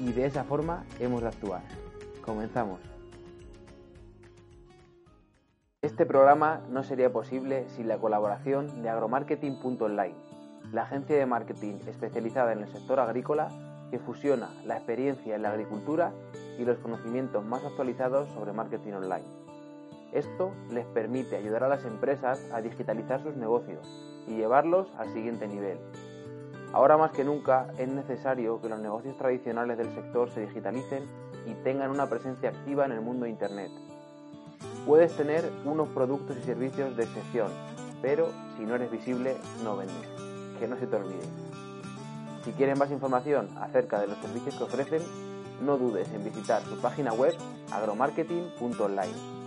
Y de esa forma hemos de actuar. Comenzamos. Este programa no sería posible sin la colaboración de agromarketing.online, la agencia de marketing especializada en el sector agrícola que fusiona la experiencia en la agricultura y los conocimientos más actualizados sobre marketing online. Esto les permite ayudar a las empresas a digitalizar sus negocios y llevarlos al siguiente nivel. Ahora más que nunca es necesario que los negocios tradicionales del sector se digitalicen y tengan una presencia activa en el mundo de Internet. Puedes tener unos productos y servicios de excepción, pero si no eres visible no vendes. Que no se te olvide. Si quieren más información acerca de los servicios que ofrecen, no dudes en visitar su página web agromarketing.online.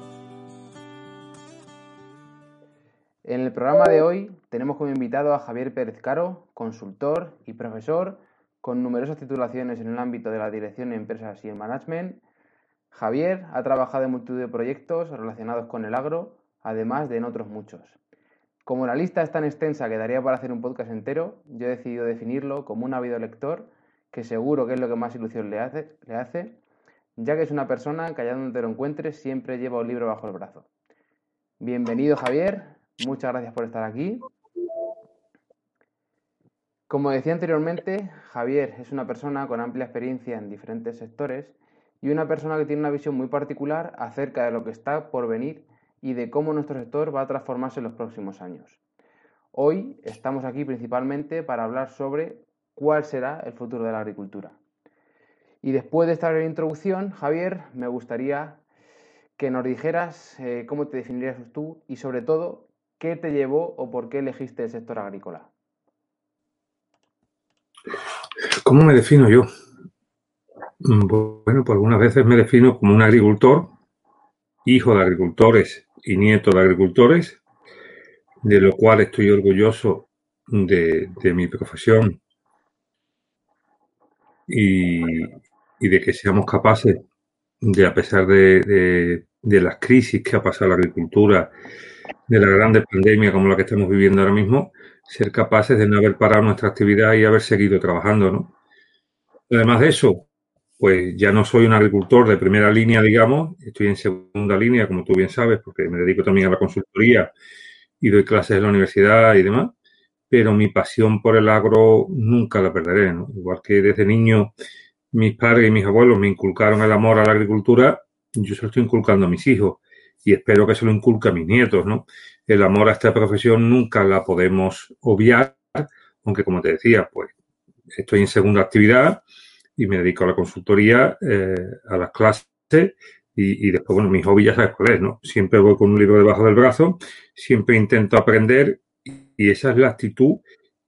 En el programa de hoy tenemos como invitado a Javier Pérez Caro, consultor y profesor con numerosas titulaciones en el ámbito de la dirección de empresas y el management. Javier ha trabajado en multitud de proyectos relacionados con el agro, además de en otros muchos. Como la lista es tan extensa que daría para hacer un podcast entero, yo he decidido definirlo como un ávido lector, que seguro que es lo que más ilusión le hace, le hace ya que es una persona que allá donde te lo encuentres siempre lleva un libro bajo el brazo. Bienvenido Javier, Muchas gracias por estar aquí. Como decía anteriormente, Javier es una persona con amplia experiencia en diferentes sectores y una persona que tiene una visión muy particular acerca de lo que está por venir y de cómo nuestro sector va a transformarse en los próximos años. Hoy estamos aquí principalmente para hablar sobre cuál será el futuro de la agricultura. Y después de esta breve introducción, Javier, me gustaría que nos dijeras eh, cómo te definirías tú y sobre todo ¿Qué te llevó o por qué elegiste el sector agrícola? ¿Cómo me defino yo? Mm, bueno, pues algunas veces me defino como un agricultor, hijo de agricultores y nieto de agricultores, de lo cual estoy orgulloso de, mi profesión y, de que seamos capaces de, a pesar de, de las crisis que ha pasado la agricultura, de la grande pandemia como la que estamos viviendo ahora mismo, ser capaces de no haber parado nuestra actividad y haber seguido trabajando, ¿no? Además de eso, pues ya no soy un agricultor de primera línea, digamos, estoy en segunda línea, como tú bien sabes, porque me dedico también a la consultoría y doy clases en la universidad y demás, pero mi pasión por el agro nunca la perderé, ¿no? Igual que desde niño mis padres y mis abuelos me inculcaron el amor a la agricultura, yo se lo estoy inculcando a mis hijos y espero que se lo inculque a mis nietos, ¿no? El amor a esta profesión nunca la podemos obviar, aunque como te decía, pues estoy en segunda actividad y me dedico a la consultoría, eh, a las clases y, después, bueno, mis hobby ya sabes cuál es, ¿no? Siempre voy con un libro debajo del brazo, siempre intento aprender y esa es la actitud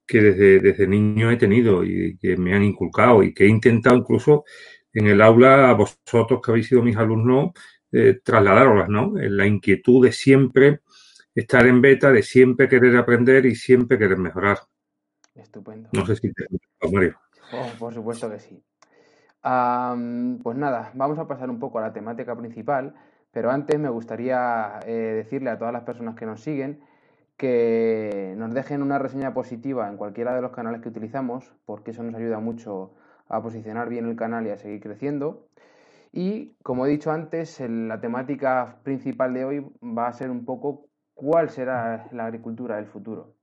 que desde, desde niño he tenido y que me han inculcado y que he intentado incluso en el aula a vosotros que habéis sido mis alumnos eh, ¿no? La inquietud de siempre estar en beta, de siempre querer aprender y siempre querer mejorar. Estupendo. No sé si te Mario. Oh, por supuesto que sí. pues nada, vamos a pasar un poco a la temática principal, pero antes me gustaría eh, decirle a todas las personas que nos siguen que nos dejen una reseña positiva en cualquiera de los canales que utilizamos, porque eso nos ayuda mucho a posicionar bien el canal y a seguir creciendo. Y como he dicho antes, la temática principal de hoy va a ser un poco cuál será la agricultura del futuro.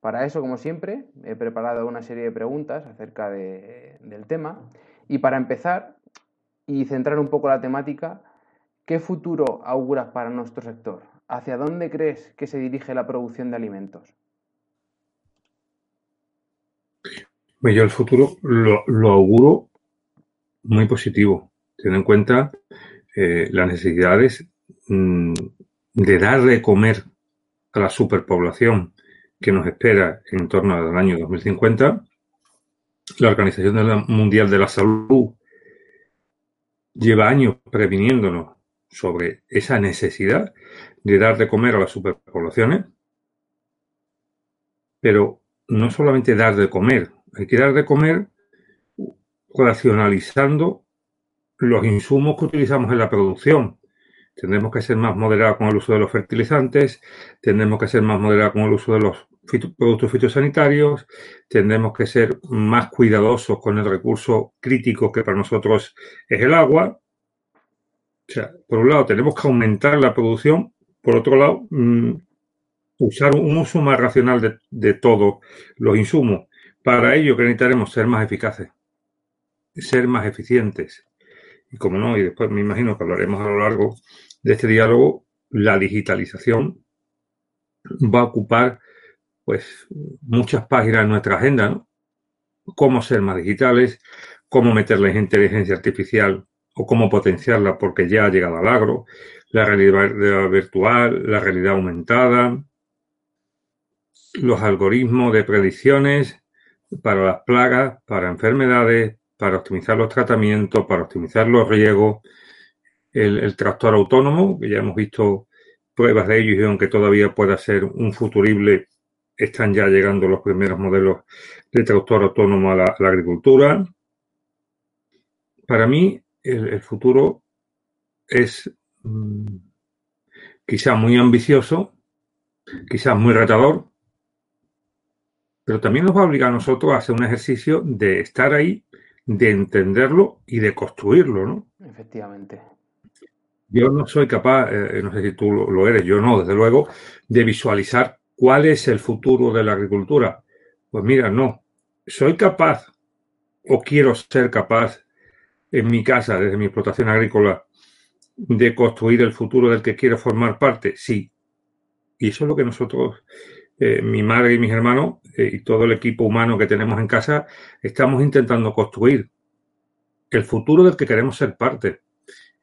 Para eso, como siempre, he preparado una serie de preguntas acerca del tema. Y para empezar, y centrar un poco la temática, ¿qué futuro auguras para nuestro sector? ¿Hacia dónde crees que se dirige la producción de alimentos? Pues yo el futuro lo, auguro muy positivo, teniendo en cuenta eh, las necesidades mm, de dar de comer a la superpoblación que nos espera en torno al año 2050. La Organización Mundial de la Salud lleva años previniéndonos sobre esa necesidad de dar de comer a las superpoblaciones, pero no solamente dar de comer, hay que dar de comer racionalizando los insumos que utilizamos en la producción. Tendremos que ser más moderados con el uso de los fertilizantes, tendremos que ser más moderados con el uso de los productos fitosanitarios, tendremos que ser más cuidadosos con el recurso crítico que para nosotros es el agua. O sea, por un lado tenemos que aumentar la producción, por otro lado, mm, usar un uso más racional de, de todos los insumos. Para ello que necesitaremos ser más eficaces, ser más eficientes. Y como no, y después me imagino que hablaremos a lo largo de este diálogo, la digitalización va a ocupar pues muchas páginas en nuestra agenda, ¿no? Cómo ser más digitales, cómo meterle inteligencia artificial o cómo potenciarla porque ya ha llegado al agro, la realidad virtual, la realidad aumentada, los algoritmos de predicciones para las plagas, para enfermedades, para optimizar los tratamientos, para optimizar los riegos, el, tractor autónomo, que ya hemos visto pruebas de ello y aunque todavía pueda ser un futurible están ya llegando los primeros modelos de tractor autónomo a la, agricultura. Para mí, el, futuro es mm, quizá muy ambicioso, quizás muy retador, pero también nos va a obligar a nosotros a hacer un ejercicio de estar ahí, de entenderlo y de construirlo, ¿no? Efectivamente. Yo no soy capaz, eh, no sé si tú lo eres, yo no, desde luego, de visualizar ¿Cuál es el futuro de la agricultura? Pues mira, no. Soy capaz o quiero ser capaz en mi casa, desde mi explotación agrícola, de construir el futuro del que quiero formar parte. Sí. Y eso es lo que nosotros, eh, mi madre y mis hermanos eh, y todo el equipo humano que tenemos en casa, estamos intentando construir el futuro del que queremos ser parte.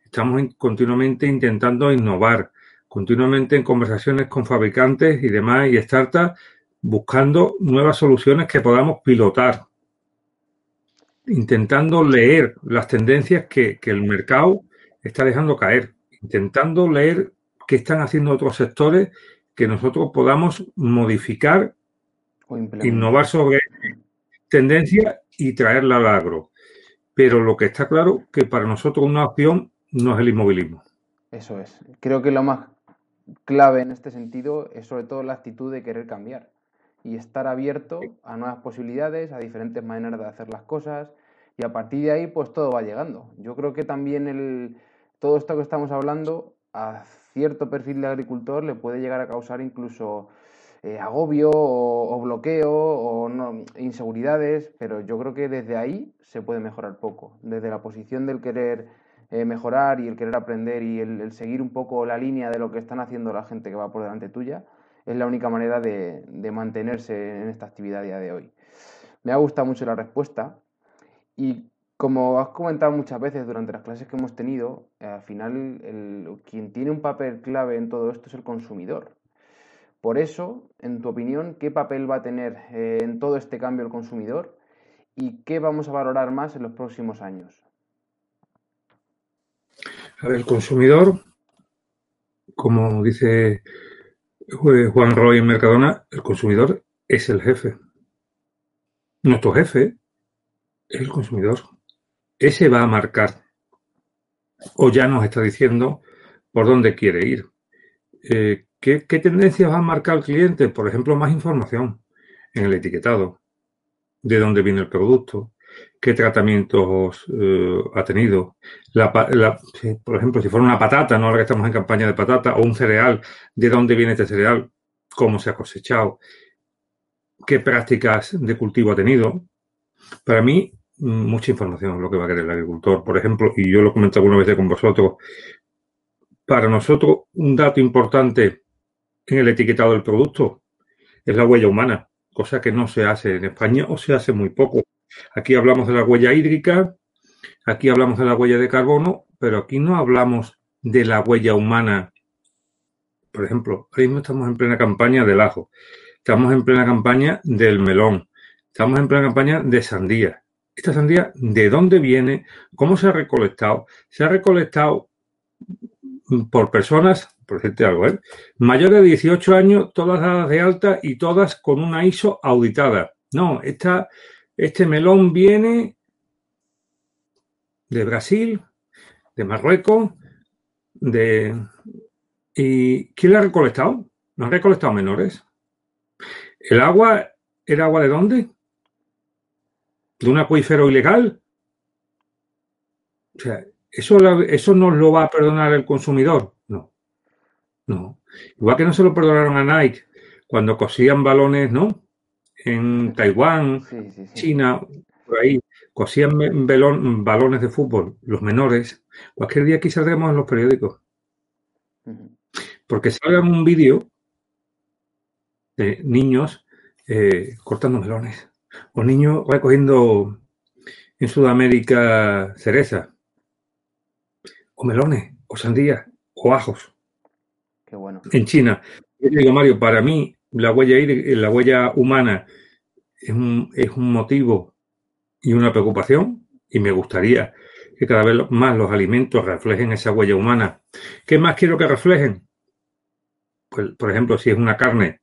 Estamos continuamente intentando innovar, continuamente en conversaciones con fabricantes y demás y startups buscando nuevas soluciones que podamos pilotar, intentando leer las tendencias que, el mercado está dejando caer, intentando leer qué están haciendo otros sectores que nosotros podamos modificar, innovar sobre tendencias y traerla al agro. Pero lo que está claro que para nosotros una opción no es el inmovilismo. Eso es. Creo que lo más clave en este sentido es sobre todo la actitud de querer cambiar y estar abierto a nuevas posibilidades, a diferentes maneras de hacer las cosas y a partir de ahí pues todo va llegando. Yo creo que también el, todo esto que estamos hablando cierto perfil de agricultor le puede llegar a causar incluso eh, agobio o, bloqueo o inseguridades, pero yo creo que desde ahí se puede mejorar poco, desde la posición del querer eh, mejorar y el querer aprender y el, seguir un poco la línea de lo que están haciendo la gente que va por delante tuya, es la única manera de, mantenerse en esta actividad a día de hoy. Me ha gustado mucho la respuesta y como has comentado muchas veces durante las clases que hemos tenido, eh, al final quien tiene un papel clave en todo esto es el consumidor. Por eso, en tu opinión, ¿qué papel va a tener eh, en todo este cambio el consumidor y qué vamos a valorar más en los próximos años? el consumidor, como dice Juan Roy en Mercadona, el consumidor es el jefe. Nuestro jefe es el consumidor. Ese va a marcar o ya nos está diciendo por dónde quiere ir. Eh, ¿qué, ¿Qué tendencias va a marcar el cliente? Por ejemplo, más información en el etiquetado, de dónde viene el producto, qué tratamientos eh, ha tenido. por ejemplo, si fuera una patata, no ahora que estamos en campaña de patata, o un cereal, de dónde viene este cereal, cómo se ha cosechado, qué prácticas de cultivo ha tenido. Para mí, mucha información lo que va a querer el agricultor. Por ejemplo, y yo lo he comentado alguna vez con vosotros, para nosotros un dato importante en el etiquetado del producto es la huella humana, cosa que no se hace en España o se hace muy poco. Aquí hablamos de la huella hídrica, aquí hablamos de la huella de carbono, pero aquí no hablamos de la huella humana. Por ejemplo, ahora mismo estamos en plena campaña del ajo, estamos en plena campaña del melón, estamos en plena campaña de sandía. Esta sandía, ¿de dónde viene? ¿Cómo se ha recolectado? Se ha recolectado por personas, por decirte algo, ¿eh? mayores de 18 años, todas dadas de alta y todas con una ISO auditada. No, esta, este melón viene de Brasil, de Marruecos, de... ¿Y quién la ha recolectado? ¿No han recolectado menores? ¿El agua era agua de dónde? ¿De un acuífero ilegal? O sea, ¿eso, ¿eso nos lo va a perdonar el consumidor? No. No. Igual que no se lo perdonaron a Nike cuando cosían balones, ¿no? En Taiwán, China, por ahí, cosían balones de fútbol, los menores. Cualquier día aquí saldremos en los periódicos. Porque salgan un vídeo de niños eh, cortando melones. O niños recogiendo en Sudamérica cereza. O melones, o sandías, o ajos. Qué bueno. En China. Yo digo, Mario, para mí la huella, la huella humana es un, es un motivo y una preocupación y me gustaría que cada vez más los alimentos reflejen esa huella humana. ¿Qué más quiero que reflejen? Pues, por ejemplo, si es una carne,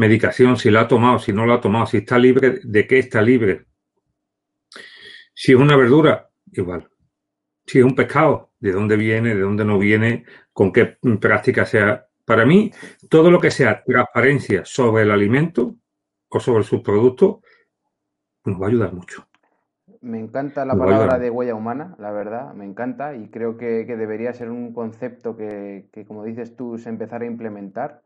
medicación, si la ha tomado, si no la ha tomado, si está libre, de qué está libre. Si es una verdura, igual. Si es un pescado, de dónde viene, de dónde no viene, con qué práctica sea. Para mí, todo lo que sea transparencia sobre el alimento o sobre sus productos nos va a ayudar mucho. Me encanta la palabra de huella humana, la verdad, me encanta y creo que, debería ser un concepto que, como dices tú, se empezara a implementar.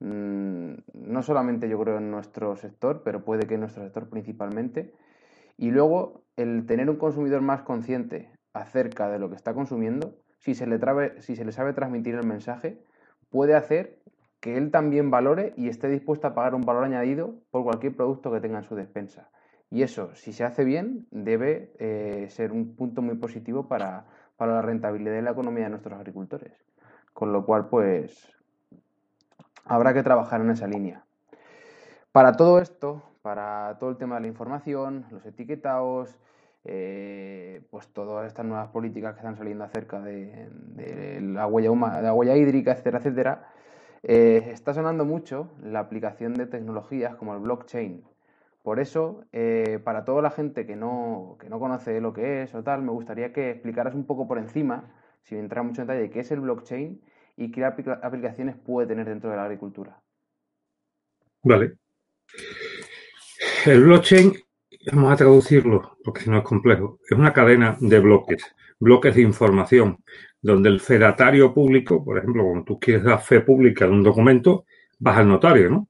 Mm, no solamente yo creo en nuestro sector, pero puede que en nuestro sector principalmente. Y luego el tener un consumidor más consciente acerca de lo que está consumiendo, si se le, sabe transmitir el mensaje, puede hacer que él también valore y esté dispuesto a pagar un valor añadido por cualquier producto que tenga en su despensa. Y eso, si se hace bien, debe eh, ser un punto muy positivo para, la rentabilidad de la economía de nuestros agricultores. Con lo cual, pues, habrá que trabajar en esa línea. Para todo esto, para todo el tema de la información, los etiquetados, eh, pues todas estas nuevas políticas que están saliendo acerca de, la, huella de la huella hídrica, etcétera, etcétera, eh, está sonando mucho la aplicación de tecnologías como el blockchain. Por eso, eh, para toda la gente que no, que no conoce lo que es o tal, me gustaría que explicaras un poco por encima, sin entrar mucho en detalle, qué es el blockchain y qué aplicaciones puede tener dentro de la agricultura. Vale. El blockchain, vamos a traducirlo porque si no es complejo, es una cadena de bloques, bloques de información, donde el fedatario público, por ejemplo, cuando tú quieres dar fe pública de un documento, vas al notario, ¿no?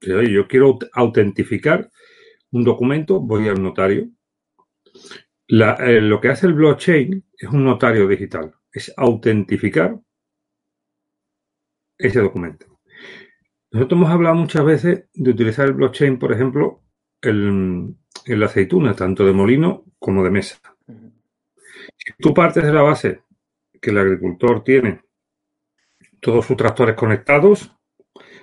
yo quiero autentificar un documento, voy al notario. Eh, lo que hace el blockchain es un notario digital, es autentificar ese documento. Nosotros hemos hablado muchas veces de utilizar el blockchain, por ejemplo, en, la aceituna, tanto de molino como de mesa. Si tú partes de la base que el agricultor tiene todos sus tractores conectados,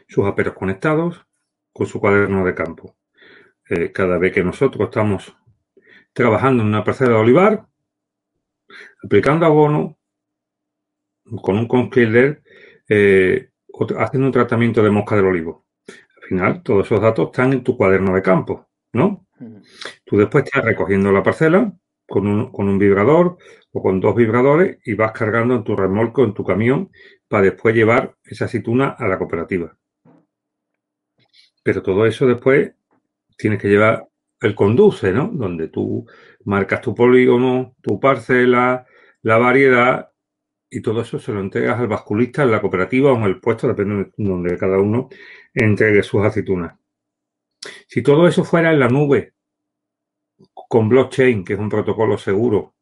sus aperos conectados, con su cuaderno de campo. Eh, cada vez que nosotros estamos trabajando en una parcela de olivar, aplicando abono, con un conskiller, eh, haciendo un tratamiento de mosca del olivo. Al final, todos esos datos están en tu cuaderno de campo, ¿no? Tú después estás recogiendo la parcela con un, con un vibrador o con dos vibradores y vas cargando en tu remolco, en tu camión, para después llevar esa aceituna a la cooperativa. Pero todo eso después tienes que llevar el conduce, ¿no? Donde tú marcas tu polígono, tu parcela, la variedad y todo eso se lo entregas al basculista en la cooperativa o en el puesto, depende de donde cada uno entregue sus aceitunas. Si todo eso fuera en la nube, con blockchain, que es un protocolo seguro,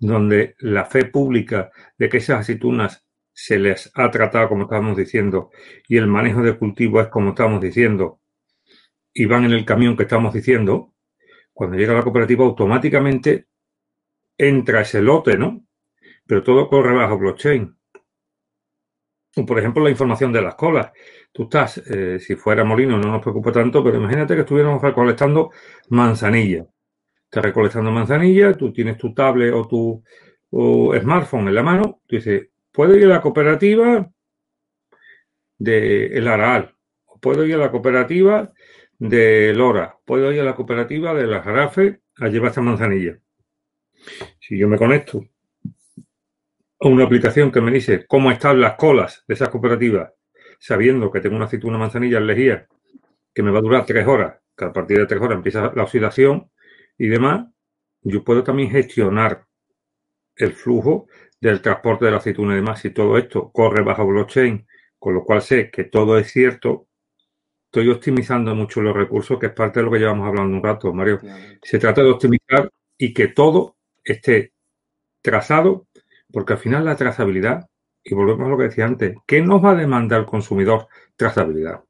donde la fe pública de que esas aceitunas se les ha tratado como estábamos diciendo y el manejo de cultivo es como estamos diciendo y van en el camión que estamos diciendo, cuando llega la cooperativa automáticamente entra ese lote, ¿no? Pero todo corre bajo blockchain. Por ejemplo, la información de las colas. Tú estás, eh, si fuera molino no nos preocupa tanto, pero imagínate que estuviéramos recolectando manzanilla. Estás recolectando manzanilla, tú tienes tu tablet o tu smartphone en la mano, tú dices, puedo ir a la cooperativa de El Araal, puedo ir a la cooperativa de Lora, puedo ir a la cooperativa de la Jarafe a llevar esta manzanilla. Si yo me conecto una aplicación que me dice cómo están las colas de esas cooperativas, sabiendo que tengo una aceituna manzanilla lejía que me va a durar tres horas, que a partir de tres horas empieza la oxidación y demás, yo puedo también gestionar el flujo del transporte de la aceituna y demás. Si todo esto corre bajo blockchain, con lo cual sé que todo es cierto, estoy optimizando mucho los recursos, que es parte de lo que llevamos hablando un rato, Mario. Se trata de optimizar y que todo esté trazado, porque al final la trazabilidad, y volvemos a lo que decía antes, ¿qué nos va a demandar el consumidor? Trazabilidad.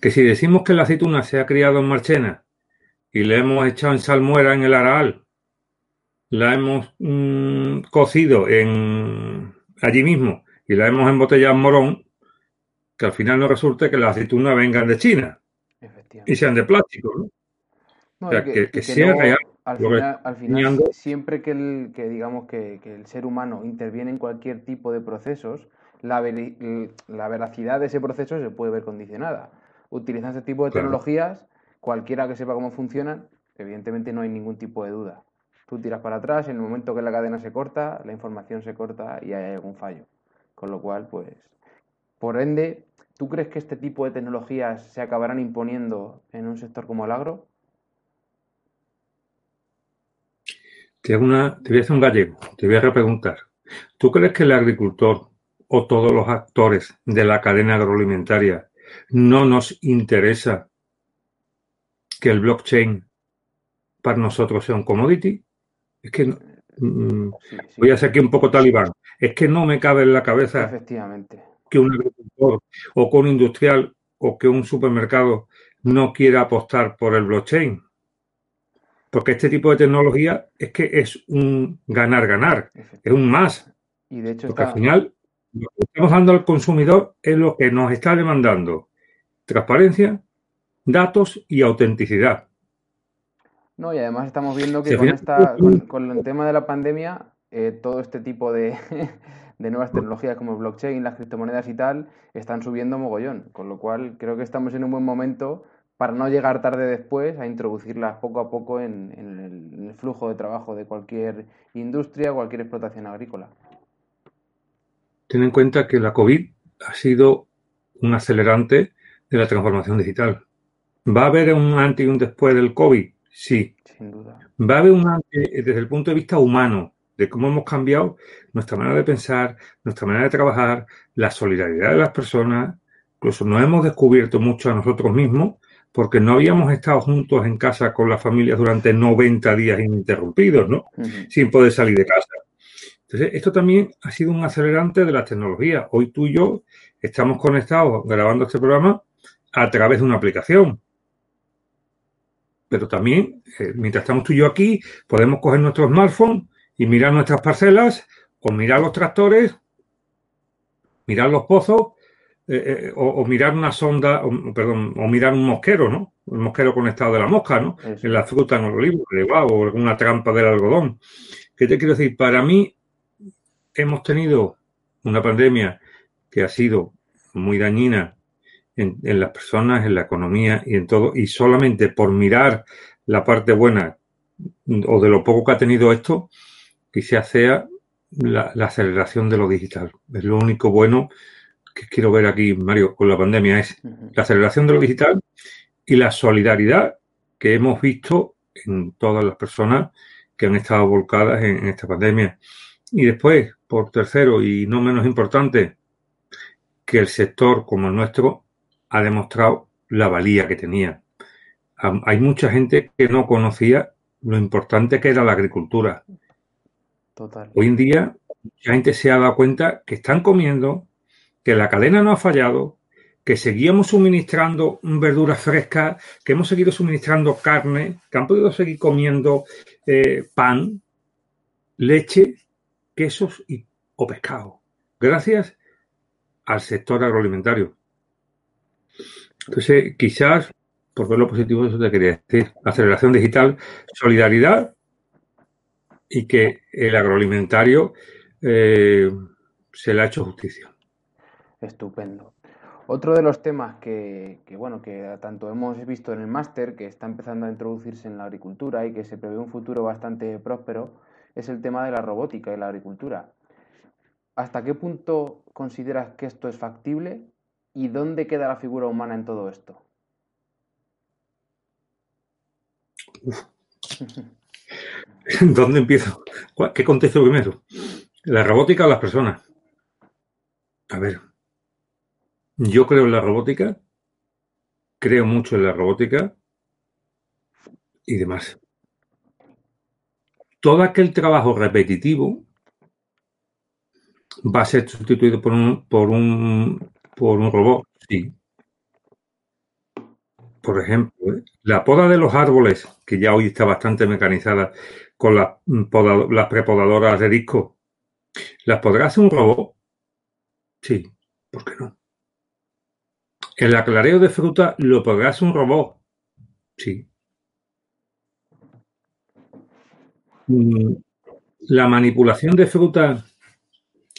Que si decimos que la aceituna se ha criado en Marchena y le hemos echado en salmuera en el Araal, la hemos mm, cocido en allí mismo y la hemos embotellado en morón, que al final no resulte que las aceitunas vengan de China y sean de plástico, ¿no? o sea, que, sea real. Al final, siempre que, el, que digamos que, el ser humano interviene en cualquier tipo de procesos, la, la, veracidad de ese proceso se puede ver condicionada. Utilizando este tipo de tecnologías, cualquiera que sepa cómo funcionan, evidentemente no hay ningún tipo de duda. Tú tiras para atrás, en el momento que la cadena se corta, la información se corta y hay algún fallo. Con lo cual, pues, por ende, ¿tú crees que este tipo de tecnologías se acabarán imponiendo en un sector como el agro? Te, una, te voy a hacer un gallego, te voy a repreguntar. ¿Tú crees que el agricultor o todos los actores de la cadena agroalimentaria no nos interesa que el blockchain para nosotros sea un commodity? Es que mm, voy a ser aquí un poco talibán. Es que no me cabe en la cabeza Efectivamente. que un agricultor o que un industrial o que un supermercado no quiera apostar por el blockchain. Porque este tipo de tecnología es que es un ganar-ganar, es un más. Y de hecho Porque al final lo que estamos dando al consumidor es lo que nos está demandando. Transparencia, datos y autenticidad. No, y además estamos viendo que con, el tema de la pandemia, eh, todo este tipo de, de nuevas tecnologías como blockchain, las criptomonedas y tal, están subiendo mogollón. Con lo cual creo que estamos en un buen momento para no llegar tarde después a introducirlas poco a poco en, el, flujo de trabajo de cualquier industria cualquier explotación agrícola. Ten en cuenta que la COVID ha sido un acelerante de la transformación digital. ¿Va a haber un antes y un después del COVID? Sí. Sin duda. Va a haber un antes desde el punto de vista humano, de cómo hemos cambiado nuestra manera de pensar, nuestra manera de trabajar, la solidaridad de las personas. Incluso nos hemos descubierto mucho a nosotros mismos porque no habíamos estado juntos en casa con las familias durante 90 días ininterrumpidos, ¿no? Sin poder salir de casa. Entonces, esto también ha sido un acelerante de la tecnología. Hoy tú y yo estamos conectados grabando este programa a través de una aplicación. Pero también, eh, mientras estamos tú y yo aquí, podemos coger nuestro smartphone y mirar nuestras parcelas o mirar los tractores, mirar los pozos eh, eh, o, mirar una sonda, o, perdón, o mirar un mosquero, ¿no? El mosquero conectado de la mosca, ¿no? En la fruta, en el olivo, o alguna trampa del algodón. ¿Qué te quiero decir? Para mí, hemos tenido una pandemia que ha sido muy dañina en, en, las personas, en la economía y en todo, y solamente por mirar la parte buena o de lo poco que ha tenido esto, quizás sea la, la aceleración de lo digital. Es lo único bueno que quiero ver aquí, Mario, con la pandemia es la aceleración de lo digital y la solidaridad que hemos visto en todas las personas que han estado volcadas en, esta pandemia. Y después, por tercero y no menos importante, que el sector como el nuestro ha demostrado la valía que tenía. hay mucha gente que no conocía lo importante que era la agricultura. Total. Hoy en día, mucha gente se ha dado cuenta que están comiendo, que la cadena no ha fallado, que seguíamos suministrando verduras frescas, que hemos seguido suministrando carne, que han podido seguir comiendo eh, pan, leche, quesos y, o pescado. Gracias al sector agroalimentario. Entonces, quizás, por ver lo positivo, eso te quería decir. Aceleración digital, solidaridad y que el agroalimentario eh, se le ha hecho justicia. Estupendo. Otro de los temas que, bueno, que tanto hemos visto en el máster, que está empezando a introducirse en la agricultura y que se prevé un futuro bastante próspero, es el tema de la robótica y la agricultura. ¿Hasta qué punto consideras que esto es factible y dónde queda la figura humana en todo esto? ¿Dónde empiezo? ¿Qué contesto primero? ¿La robótica o las personas? A ver, yo creo en la robótica, creo mucho en la robótica y demás. Todo aquel trabajo repetitivo va a ser sustituido por un, por un, por un robot, sí. Por ejemplo, ¿eh? la poda de los árboles, que ya hoy está bastante mecanizada con las, las prepodadoras de disco, ¿las podrá hacer un robot? Sí, ¿por qué no? El aclareo de fruta lo hacer un robot. Sí. Mm, la manipulación de fruta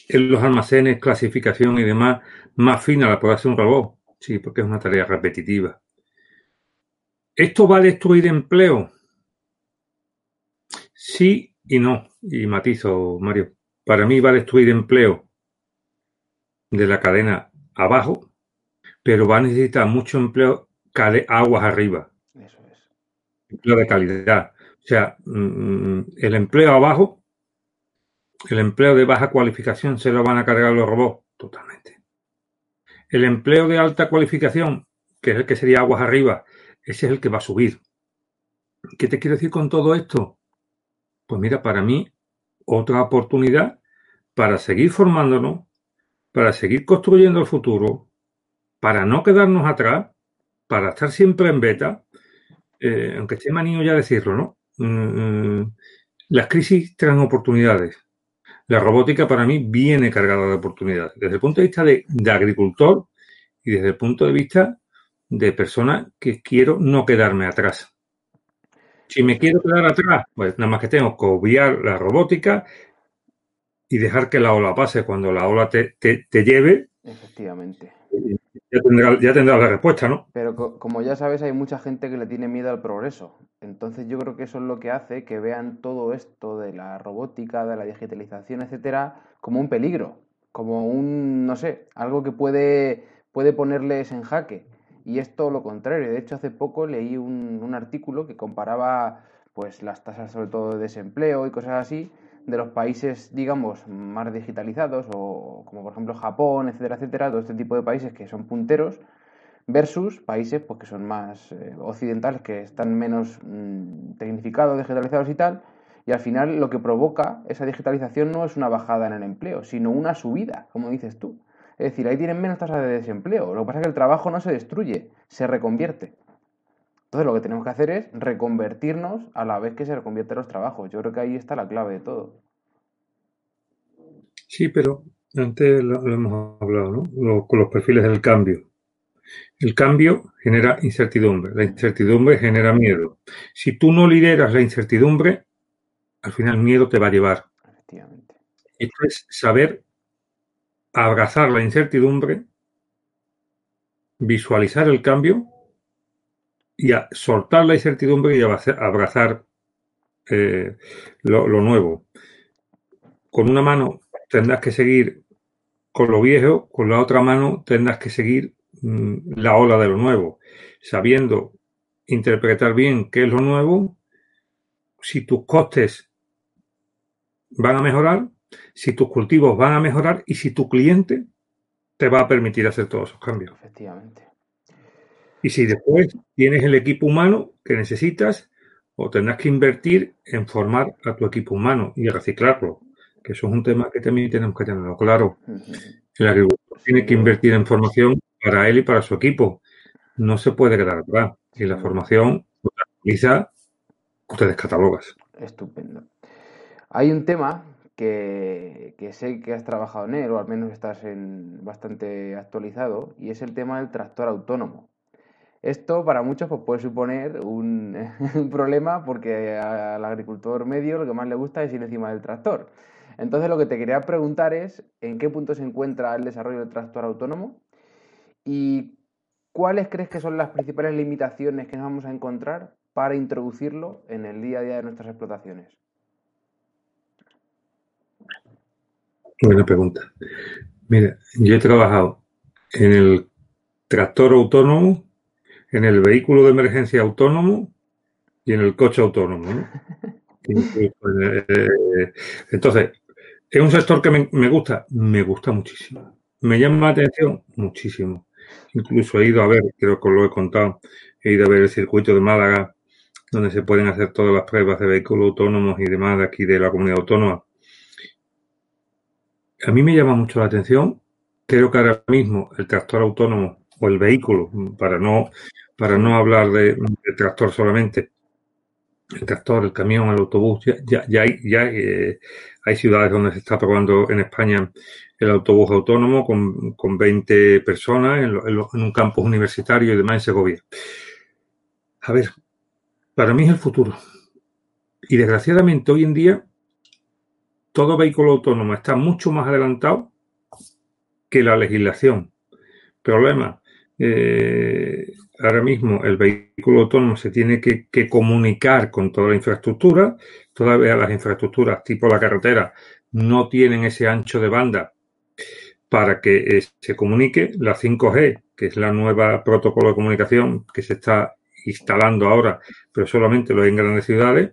en los almacenes, clasificación y demás, más fina la puede hacer un robot. Sí, porque es una tarea repetitiva. ¿Esto va a destruir empleo? Sí y no. Y matizo, Mario. Para mí va a destruir empleo de la cadena abajo, pero va a necesitar mucho empleo aguas arriba. Eso es. Empleo de calidad. O sea, mm, el empleo abajo, el empleo de baja cualificación se lo van a cargar los robots totalmente. El empleo de alta cualificación, que es el que sería aguas arriba, ese es el que va a subir. ¿Qué te quiero decir con todo esto? Pues mira, para mí, otra oportunidad para seguir formándonos, para seguir construyendo el futuro, para no quedarnos atrás, para estar siempre en beta, eh, aunque esté manío ya decirlo, ¿no? Mm, las crisis traen oportunidades. La robótica para mí viene cargada de oportunidades. Desde el punto de vista de, agricultor y desde el punto de vista de persona que quiero no quedarme atrás. Si me quiero quedar atrás, pues nada más que tengo que obviar la robótica y dejar que la ola pase cuando la ola te, te lleve. Efectivamente ya tendrá, la respuesta, ¿no? Pero como ya sabes, hay mucha gente que le tiene miedo al progreso. Entonces yo creo que eso es lo que hace que vean todo esto de la robótica, de la digitalización, etcétera, como un peligro, como un, no sé, algo que puede, puede ponerles en jaque. Y esto lo contrario. De hecho, hace poco leí un, un artículo que comparaba pues las tasas sobre todo de desempleo y cosas así de los países, digamos, más digitalizados, o como por ejemplo Japón, etcétera, etcétera, todo este tipo de países que son punteros, versus países pues, que son más eh, occidentales, que están menos mm, tecnificados, digitalizados y tal, y al final lo que provoca esa digitalización no es una bajada en el empleo, sino una subida, como dices tú. Es decir, ahí tienen menos tasa de desempleo. Lo que pasa es que el trabajo no se destruye, se reconvierte. Entonces lo que tenemos que hacer es reconvertirnos a la vez que se reconvierten los trabajos. Yo creo que ahí está la clave de todo. Sí, pero antes lo, hemos hablado, ¿no? con los perfiles del cambio. El cambio genera incertidumbre, la incertidumbre genera miedo. Si tú no lideras la incertidumbre, al final miedo te va a llevar. Efectivamente. Esto es saber abrazar la incertidumbre, visualizar el cambio y a soltar la incertidumbre y abrazar eh, lo, nuevo. Con una mano tendrás que seguir con lo viejo, con la otra mano tendrás que seguir mm, la ola de lo nuevo, sabiendo interpretar bien qué es lo nuevo, si tus costes van a mejorar, si tus cultivos van a mejorar y si tu cliente te va a permitir hacer todos esos cambios. Efectivamente. Y si después tienes el equipo humano que necesitas, o tendrás que invertir en formar a tu equipo humano y reciclarlo, que eso es un tema que también tenemos que tenerlo claro. El agricultor tiene que invertir en formación para él y para su equipo. No se puede quedar atrás. Y la formación utiliza, ustedes catalogas. Estupendo. Hay un tema que, que, sé que has trabajado en él, o al menos estás en, bastante actualizado, y es el tema del tractor autónomo. Esto para muchos pues, puede suponer un, problema porque al agricultor medio lo que más le gusta es ir encima del tractor. Entonces lo que te quería preguntar es en qué punto se encuentra el desarrollo del tractor autónomo y cuáles crees que son las principales limitaciones que nos vamos a encontrar para introducirlo en el día a día de nuestras explotaciones. Buena pregunta. Mira, yo he trabajado en el tractor autónomo en el vehículo de emergencia autónomo y en el coche autónomo. Eh, entonces, ¿es un sector que me, gusta? Me gusta muchísimo. ¿Me llama la atención? Muchísimo. Incluso he ido a ver, creo que lo he contado, he ido a ver el circuito de Málaga, donde se pueden hacer todas las pruebas de vehículos autónomos y demás de aquí de la comunidad autónoma. A mí me llama mucho la atención. Creo que ahora mismo el tractor autónomo el vehículo, para no para no hablar de, tractor solamente, el tractor, el camión, el autobús, ya, ya, hay, ya eh, hay ciudades donde se está probando en España el autobús autónomo con, con 20 personas en, un campus universitario y demás en Segovia. A ver, para mí es el futuro. Y desgraciadamente hoy en día todo vehículo autónomo está mucho más adelantado que la legislación. Problema, eh, ahora mismo el vehículo autónomo se tiene que, comunicar con toda la infraestructura. Todavía las infraestructuras tipo la carretera no tienen ese ancho de banda para que eh, se comunique. La 5G, que es la nueva protocolo de comunicación que se está instalando ahora, pero solamente lo hay en grandes ciudades,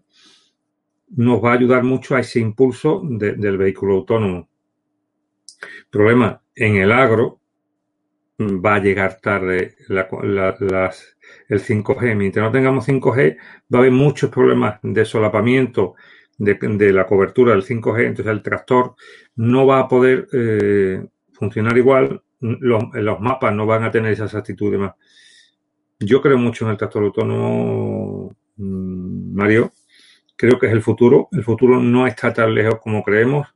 nos va a ayudar mucho a ese impulso del vehículo autónomo. Problema, en el agro va a llegar tarde las, el 5G. Mientras no tengamos 5G, va a haber muchos problemas de solapamiento de, la cobertura del 5G. Entonces el tractor no va a poder eh, funcionar igual. Los, mapas no van a tener esa exactitud más. Yo creo mucho en el tractor autónomo, mm, Mario. Creo que es el futuro. El futuro no está tan lejos como creemos.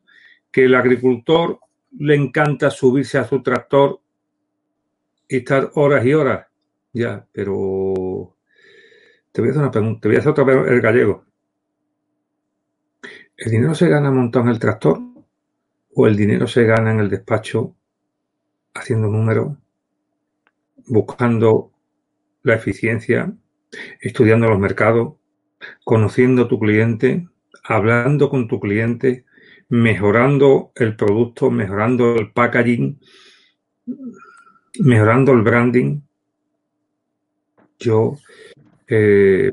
Que el agricultor le encanta subirse a su tractor y estar horas y horas. Ya, pero te voy a hacer una pregunta, te voy a hacer otra vez el gallego. ¿El dinero se gana montado en el tractor o el dinero se gana en el despacho haciendo números, buscando la eficiencia, estudiando los mercados, conociendo a tu cliente, hablando con tu cliente, mejorando el producto, mejorando el packaging, mejorando el branding, yo, eh,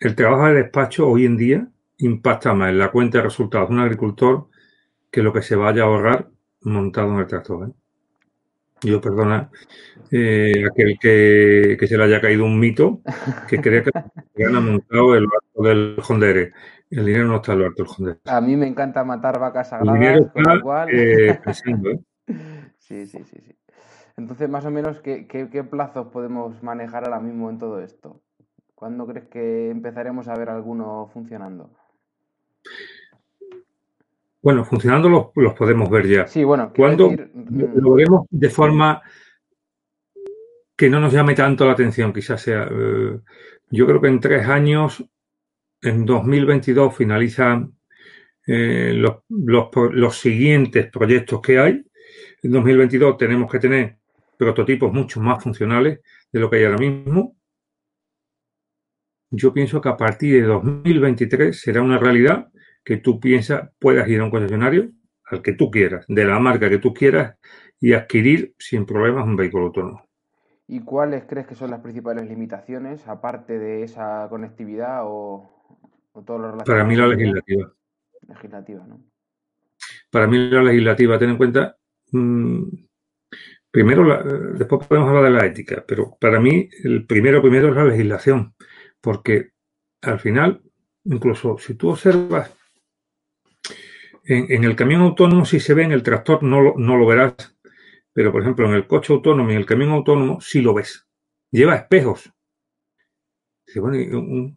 el trabajo de despacho hoy en día impacta más en la cuenta de resultados de un agricultor que lo que se vaya a ahorrar montado en el tractor. ¿eh? Yo, perdona, eh, aquel que, se le haya caído un mito que crea que gana montado el barco del Jondere. El dinero no está en el barco del Jondere. A mí me encanta matar vacas sagradas. El dinero está eh, pensando, ¿eh? Sí, sí, sí, sí. Entonces, más o menos, ¿qué, plazos podemos manejar ahora mismo en todo esto? ¿Cuándo crees que empezaremos a ver alguno funcionando? Bueno, funcionando los, podemos ver ya. Sí, bueno. ¿Cuándo mm, lo veremos de forma que no nos llame tanto la atención? Quizás sea. Eh, yo creo que en tres años, en 2022, finalizan eh, los, los siguientes proyectos que hay en 2022 tenemos que tener prototipos mucho más funcionales de lo que hay ahora mismo. Yo pienso que a partir de 2023 será una realidad que tú piensas puedas ir a un concesionario al que tú quieras, de la marca que tú quieras y adquirir sin problemas un vehículo autónomo. ¿Y cuáles crees que son las principales limitaciones, aparte de esa conectividad o, todo lo relacionado? Para mí la legislativa. Legislativa, ¿no? Para mí la legislativa, ten en cuenta Mm, primero, después podemos hablar de la ética, pero para mí el primero, primero es la legislación, porque al final, incluso si tú observas en, el camión autónomo, si se ve en el tractor, no lo, no lo verás, pero por ejemplo en el coche autónomo y en el camión autónomo, sí lo ves. Lleva espejos. un,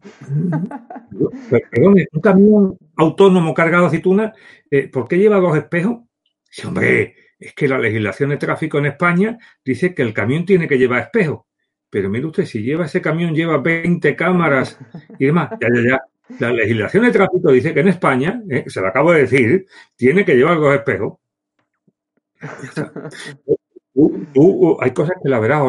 un, camión autónomo cargado de aceitunas, eh, ¿por qué lleva dos espejos? Sí, hombre, es que la legislación de tráfico en España dice que el camión tiene que llevar espejo. Pero mire usted, si lleva ese camión, lleva 20 cámaras y demás. Ya, ya, ya. La legislación de tráfico dice que en España, eh, se lo acabo de decir, tiene que llevar dos espejos. hay cosas que la verás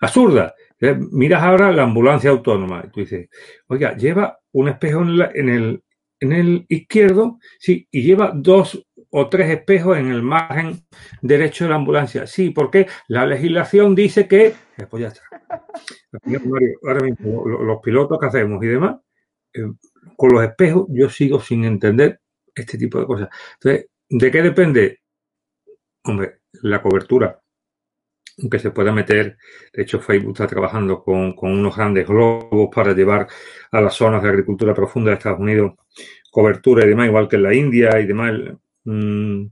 absurdas. Eh, miras ahora la ambulancia autónoma y tú dices, oiga, lleva un espejo en, el, en el izquierdo, sí, y lleva dos o tres espejos en el margen derecho de la ambulancia. Sí, porque la legislación dice que. Eh, pues ya está. ahora mismo, los pilotos que hacemos y demás, eh, con los espejos, yo sigo sin entender este tipo de cosas. Entonces, ¿de qué depende? Hombre, la cobertura. Que se pueda meter, de hecho Facebook está trabajando con, con unos grandes globos para llevar a las zonas de agricultura profunda de Estados Unidos cobertura y demás, igual que en la India y demás, Mm,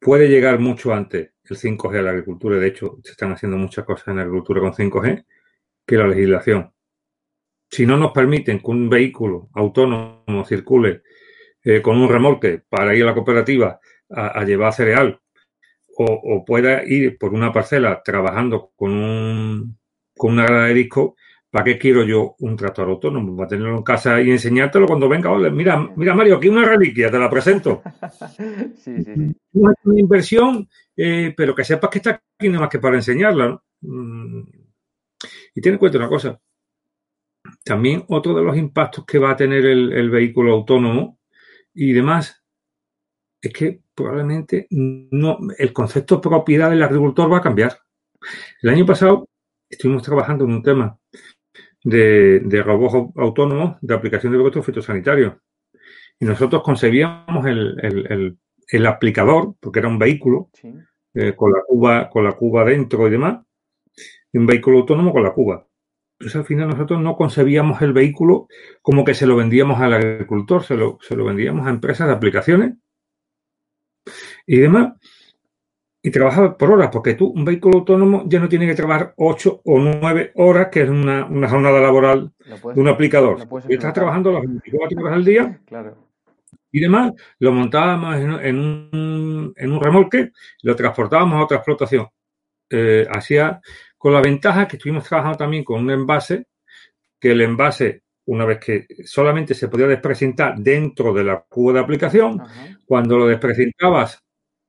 puede llegar mucho antes el 5G a la agricultura. De hecho, se están haciendo muchas cosas en la agricultura con 5G que la legislación. Si no nos permiten que un vehículo autónomo circule eh, con un remolque para ir a la cooperativa a, llevar cereal o, pueda ir por una parcela trabajando con, un, con una grada de disco, ¿Para qué quiero yo un tractor autónomo? Para tenerlo en casa y enseñártelo cuando venga. mira, mira, Mario, aquí una reliquia, te la presento. sí, sí, sí. Una inversión, eh, pero que sepas que está aquí nada más que para enseñarla. Mm. Y ten en cuenta una cosa. También otro de los impactos que va a tener el, vehículo autónomo y demás es que probablemente no, el concepto de propiedad del agricultor va a cambiar. El año pasado estuvimos trabajando en un tema de, robots autónomos de aplicación de productos fitosanitarios. Y nosotros concebíamos el, aplicador, porque era un vehículo, eh, con la cuba, con la cuba dentro y demás, un vehículo autónomo con la cuba. Entonces al final nosotros no concebíamos el vehículo como que se lo vendíamos al agricultor, se lo, se lo vendíamos a empresas de aplicaciones y demás y trabajaba por horas, porque tú, un vehículo autónomo, ya no tiene que trabajar 8 o 9 horas, que es una, una jornada laboral de un aplicador. y estás trabajando las 24 horas al día. claro. Y demás, lo montábamos en, un, en un remolque, lo transportábamos a otra explotación. Eh, hacía con la ventaja que estuvimos trabajando también con un envase, que el envase, una vez que solamente se podía despresentar dentro de la cuba de aplicación, cuando lo despresentabas,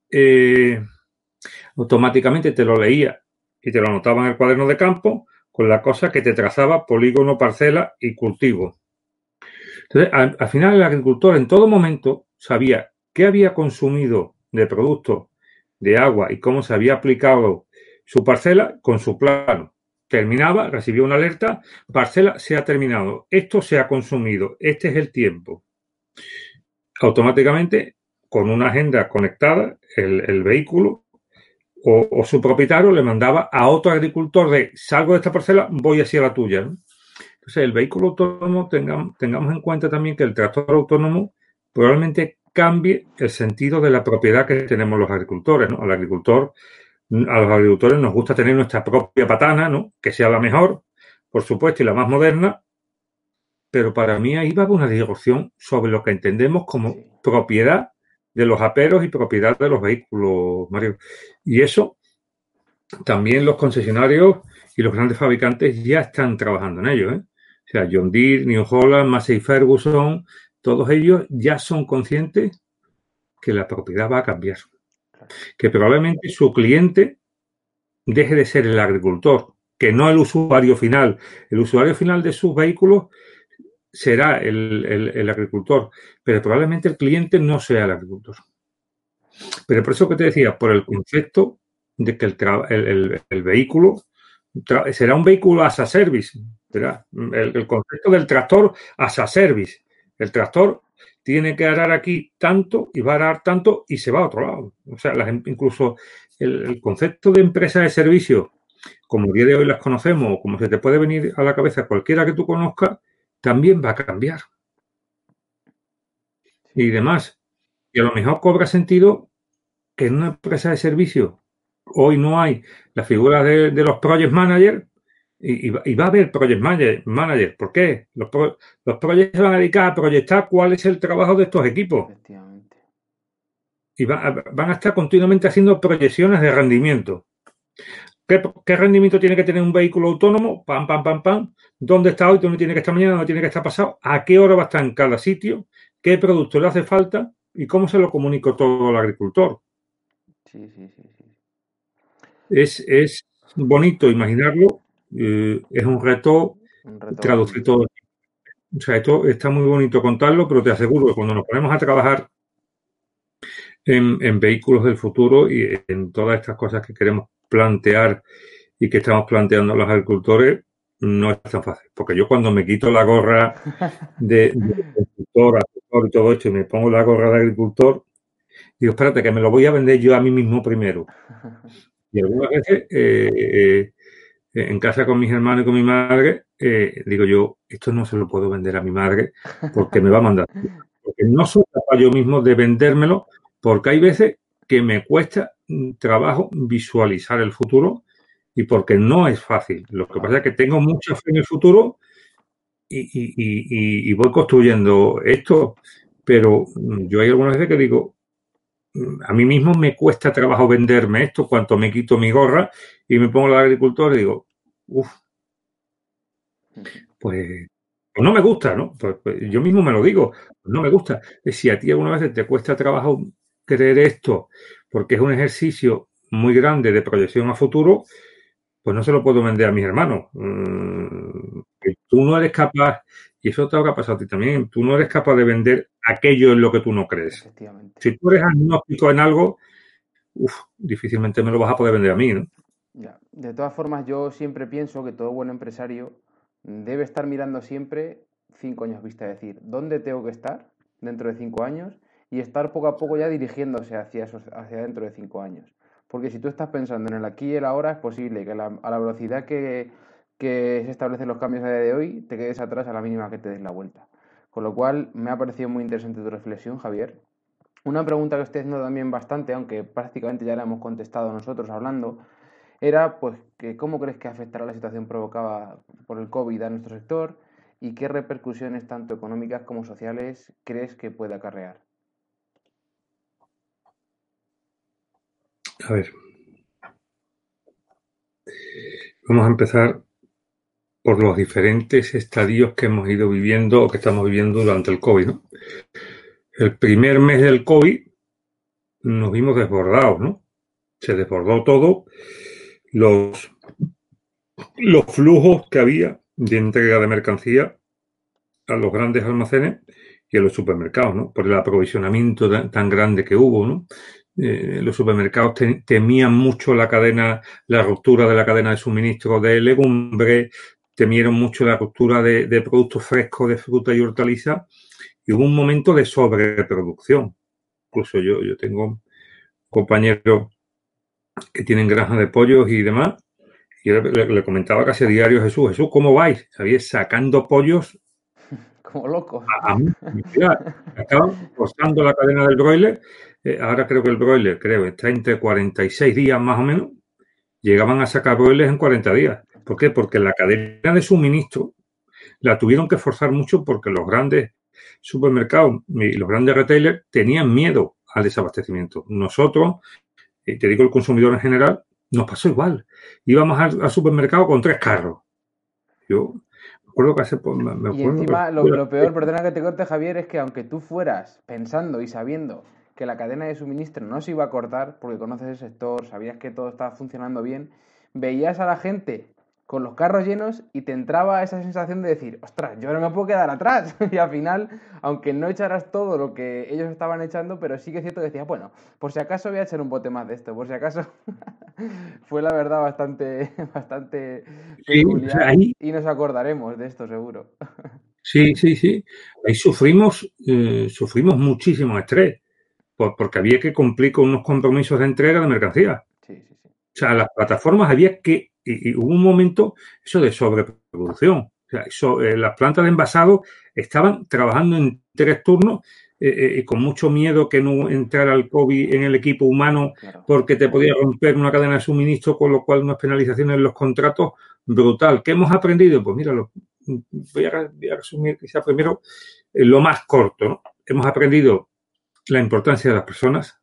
eh, automáticamente te lo leía y te lo anotaba en el cuaderno de campo con la cosa que te trazaba polígono, parcela y cultivo. Entonces, al, final el agricultor en todo momento sabía qué había consumido de producto, de agua y cómo se había aplicado su parcela con su plano. Terminaba, recibía una alerta, parcela se ha terminado, esto se ha consumido, este es el tiempo. Automáticamente, con una agenda conectada, el vehículo o, su propietario le mandaba a otro agricultor de salgo de esta parcela, voy hacia la tuya. Entonces, el vehículo autónomo, tengamos, tengamos en cuenta también que el tractor autónomo probablemente cambie el sentido de la propiedad que tenemos los agricultores. ¿no? Al agricultor, a los agricultores nos gusta tener nuestra propia patana, ¿no? que sea la mejor, por supuesto, y la más moderna, pero para mí ahí va una discusión sobre lo que entendemos como propiedad de los aperos y propiedad de los vehículos, Mario. Y eso también los concesionarios y los grandes fabricantes ya están trabajando en ello. ¿eh? O sea, John Deere, New Holland, Massey Ferguson, todos ellos ya son conscientes que la propiedad va a cambiar. Que probablemente su cliente deje de ser el agricultor, que no el usuario final. El usuario final de sus vehículos será el, agricultor, pero probablemente el cliente no sea el agricultor. Pero por eso que te decía, por el concepto de que el, el vehículo será un vehículo as a service, el, concepto del tractor as a service. El tractor tiene que arar aquí tanto y va a arar tanto y se va a otro lado. O sea, las, incluso el, concepto de empresa de servicio, como el día de hoy las conocemos, o como se te puede venir a la cabeza cualquiera que tú conozcas, también va a cambiar. Y demás. Y a lo mejor cobra sentido que en una empresa de servicio hoy no hay la figura de, los project managers y, va a haber project manager, ¿Por qué? Los, los projects se van a dedicar a proyectar cuál es el trabajo de estos equipos. Y van a estar continuamente haciendo proyecciones de rendimiento. ¿Qué, rendimiento tiene que tener un vehículo autónomo? Pam, pam, pam, pam. ¿Dónde está hoy? ¿Dónde tiene que estar mañana? ¿Dónde tiene que estar pasado? ¿A qué hora va a estar en cada sitio? ¿Qué producto le hace falta? ¿Y cómo se lo comunico todo al agricultor? Sí, sí, sí. Es, es bonito imaginarlo. Eh, es un reto, traducir todo. O sea, esto está muy bonito contarlo, pero te aseguro que cuando nos ponemos a trabajar en, en vehículos del futuro y en todas estas cosas que queremos plantear y que estamos planteando los agricultores no es tan fácil. Porque yo cuando me quito la gorra de, agricultor, y todo esto y me pongo la gorra de agricultor, digo, espérate, que me lo voy a vender yo a mí mismo primero. Y algunas veces eh, eh, en casa con mis hermanos y con mi madre, eh, digo yo, esto no se lo puedo vender a mi madre porque me va a mandar. Porque no soy capaz yo mismo de vendérmelo porque hay veces que me cuesta trabajo visualizar el futuro y porque no es fácil. Lo que pasa es que tengo mucha fe en el futuro y, voy construyendo esto, pero yo hay algunas veces que digo, a mí mismo me cuesta trabajo venderme esto, cuanto me quito mi gorra y me pongo la agricultor y digo, uff, pues, pues, no me gusta, ¿no? Pues, pues, yo mismo me lo digo, no me gusta. Si a ti alguna vez te cuesta trabajo creer esto porque es un ejercicio muy grande de proyección a futuro, pues no se lo puedo vender a mis hermanos. Mm, tú no eres capaz, y eso te ha pasado a ti también, tú no eres capaz de vender aquello en lo que tú no crees. Si tú eres agnóstico en algo, difícilmente me lo vas a poder vender a mí, ¿no? De todas formas, yo siempre pienso que todo buen empresario debe estar mirando siempre cinco años vista, es decir, ¿dónde tengo que estar dentro de cinco años? y estar poco a poco ya dirigiéndose hacia, hacia dentro de cinco años. Porque si tú estás pensando en el aquí y el ahora, es posible que a la velocidad que, se establecen los cambios a día de hoy, te quedes atrás a la mínima que te des la vuelta. Con lo cual, me ha parecido muy interesante tu reflexión, Javier. Una pregunta que estoy haciendo también bastante, aunque prácticamente ya la hemos contestado nosotros hablando, era pues que cómo crees que afectará la situación provocada por el COVID a nuestro sector y qué repercusiones tanto económicas como sociales crees que puede acarrear. A ver. Vamos a empezar por los diferentes estadios que hemos ido viviendo o que estamos viviendo durante el COVID. ¿no? El primer mes del COVID nos vimos desbordados, ¿no? Se desbordó todo. Los, los flujos que había de entrega de mercancía a los grandes almacenes y a los supermercados, ¿no? Por el aprovisionamiento tan grande que hubo, ¿no? Eh, los supermercados temían mucho la cadena, la ruptura de la cadena de suministro de legumbres, temieron mucho la ruptura de, productos frescos de fruta y hortaliza y hubo un momento de sobreproducción. Incluso yo, yo tengo compañeros que tienen granjas de pollos y demás, y le, comentaba casi a diario Jesús, Jesús, ¿cómo vais? ¿Sabéis? Sacando pollos como locos. Estaban forzando la cadena del broiler eh, ahora creo que el broiler, creo, está entre 46 días más o menos, llegaban a sacar broilers en 40 días. ¿Por qué? Porque la cadena de suministro la tuvieron que forzar mucho porque los grandes supermercados y los grandes retailers tenían miedo al desabastecimiento. Nosotros, y te digo el consumidor en general, nos pasó igual. Íbamos al, supermercado con tres carros. Yo me acuerdo que hace... Me y encima, lo, lo, peor, perdona que te corte, Javier, es que aunque tú fueras pensando y sabiendo que la cadena de suministro no se iba a cortar porque conoces el sector, sabías que todo estaba funcionando bien, veías a la gente con los carros llenos y te entraba esa sensación de decir, ostras, yo no me puedo quedar atrás. y al final, aunque no echaras todo lo que ellos estaban echando, pero sí que es cierto que decías, bueno, por si acaso voy a echar un bote más de esto, por si acaso fue la verdad bastante, bastante y nos acordaremos de esto seguro. Sí, sí, sí. ahí sufrimos, eh, sufrimos muchísimo estrés, porque había que cumplir con unos compromisos de entrega de mercancía. O sea, las plataformas había que, y, hubo un momento, eso de sobreproducción. O sea, eso, eh, las plantas de envasado estaban trabajando en tres turnos eh, con mucho miedo que no entrara el COVID en el equipo humano porque te podía romper una cadena de suministro, con lo cual unas penalizaciones en los contratos brutal. ¿Qué hemos aprendido? Pues mira, lo, voy, a, resumir quizá primero eh, lo más corto. Hemos aprendido la importancia de las personas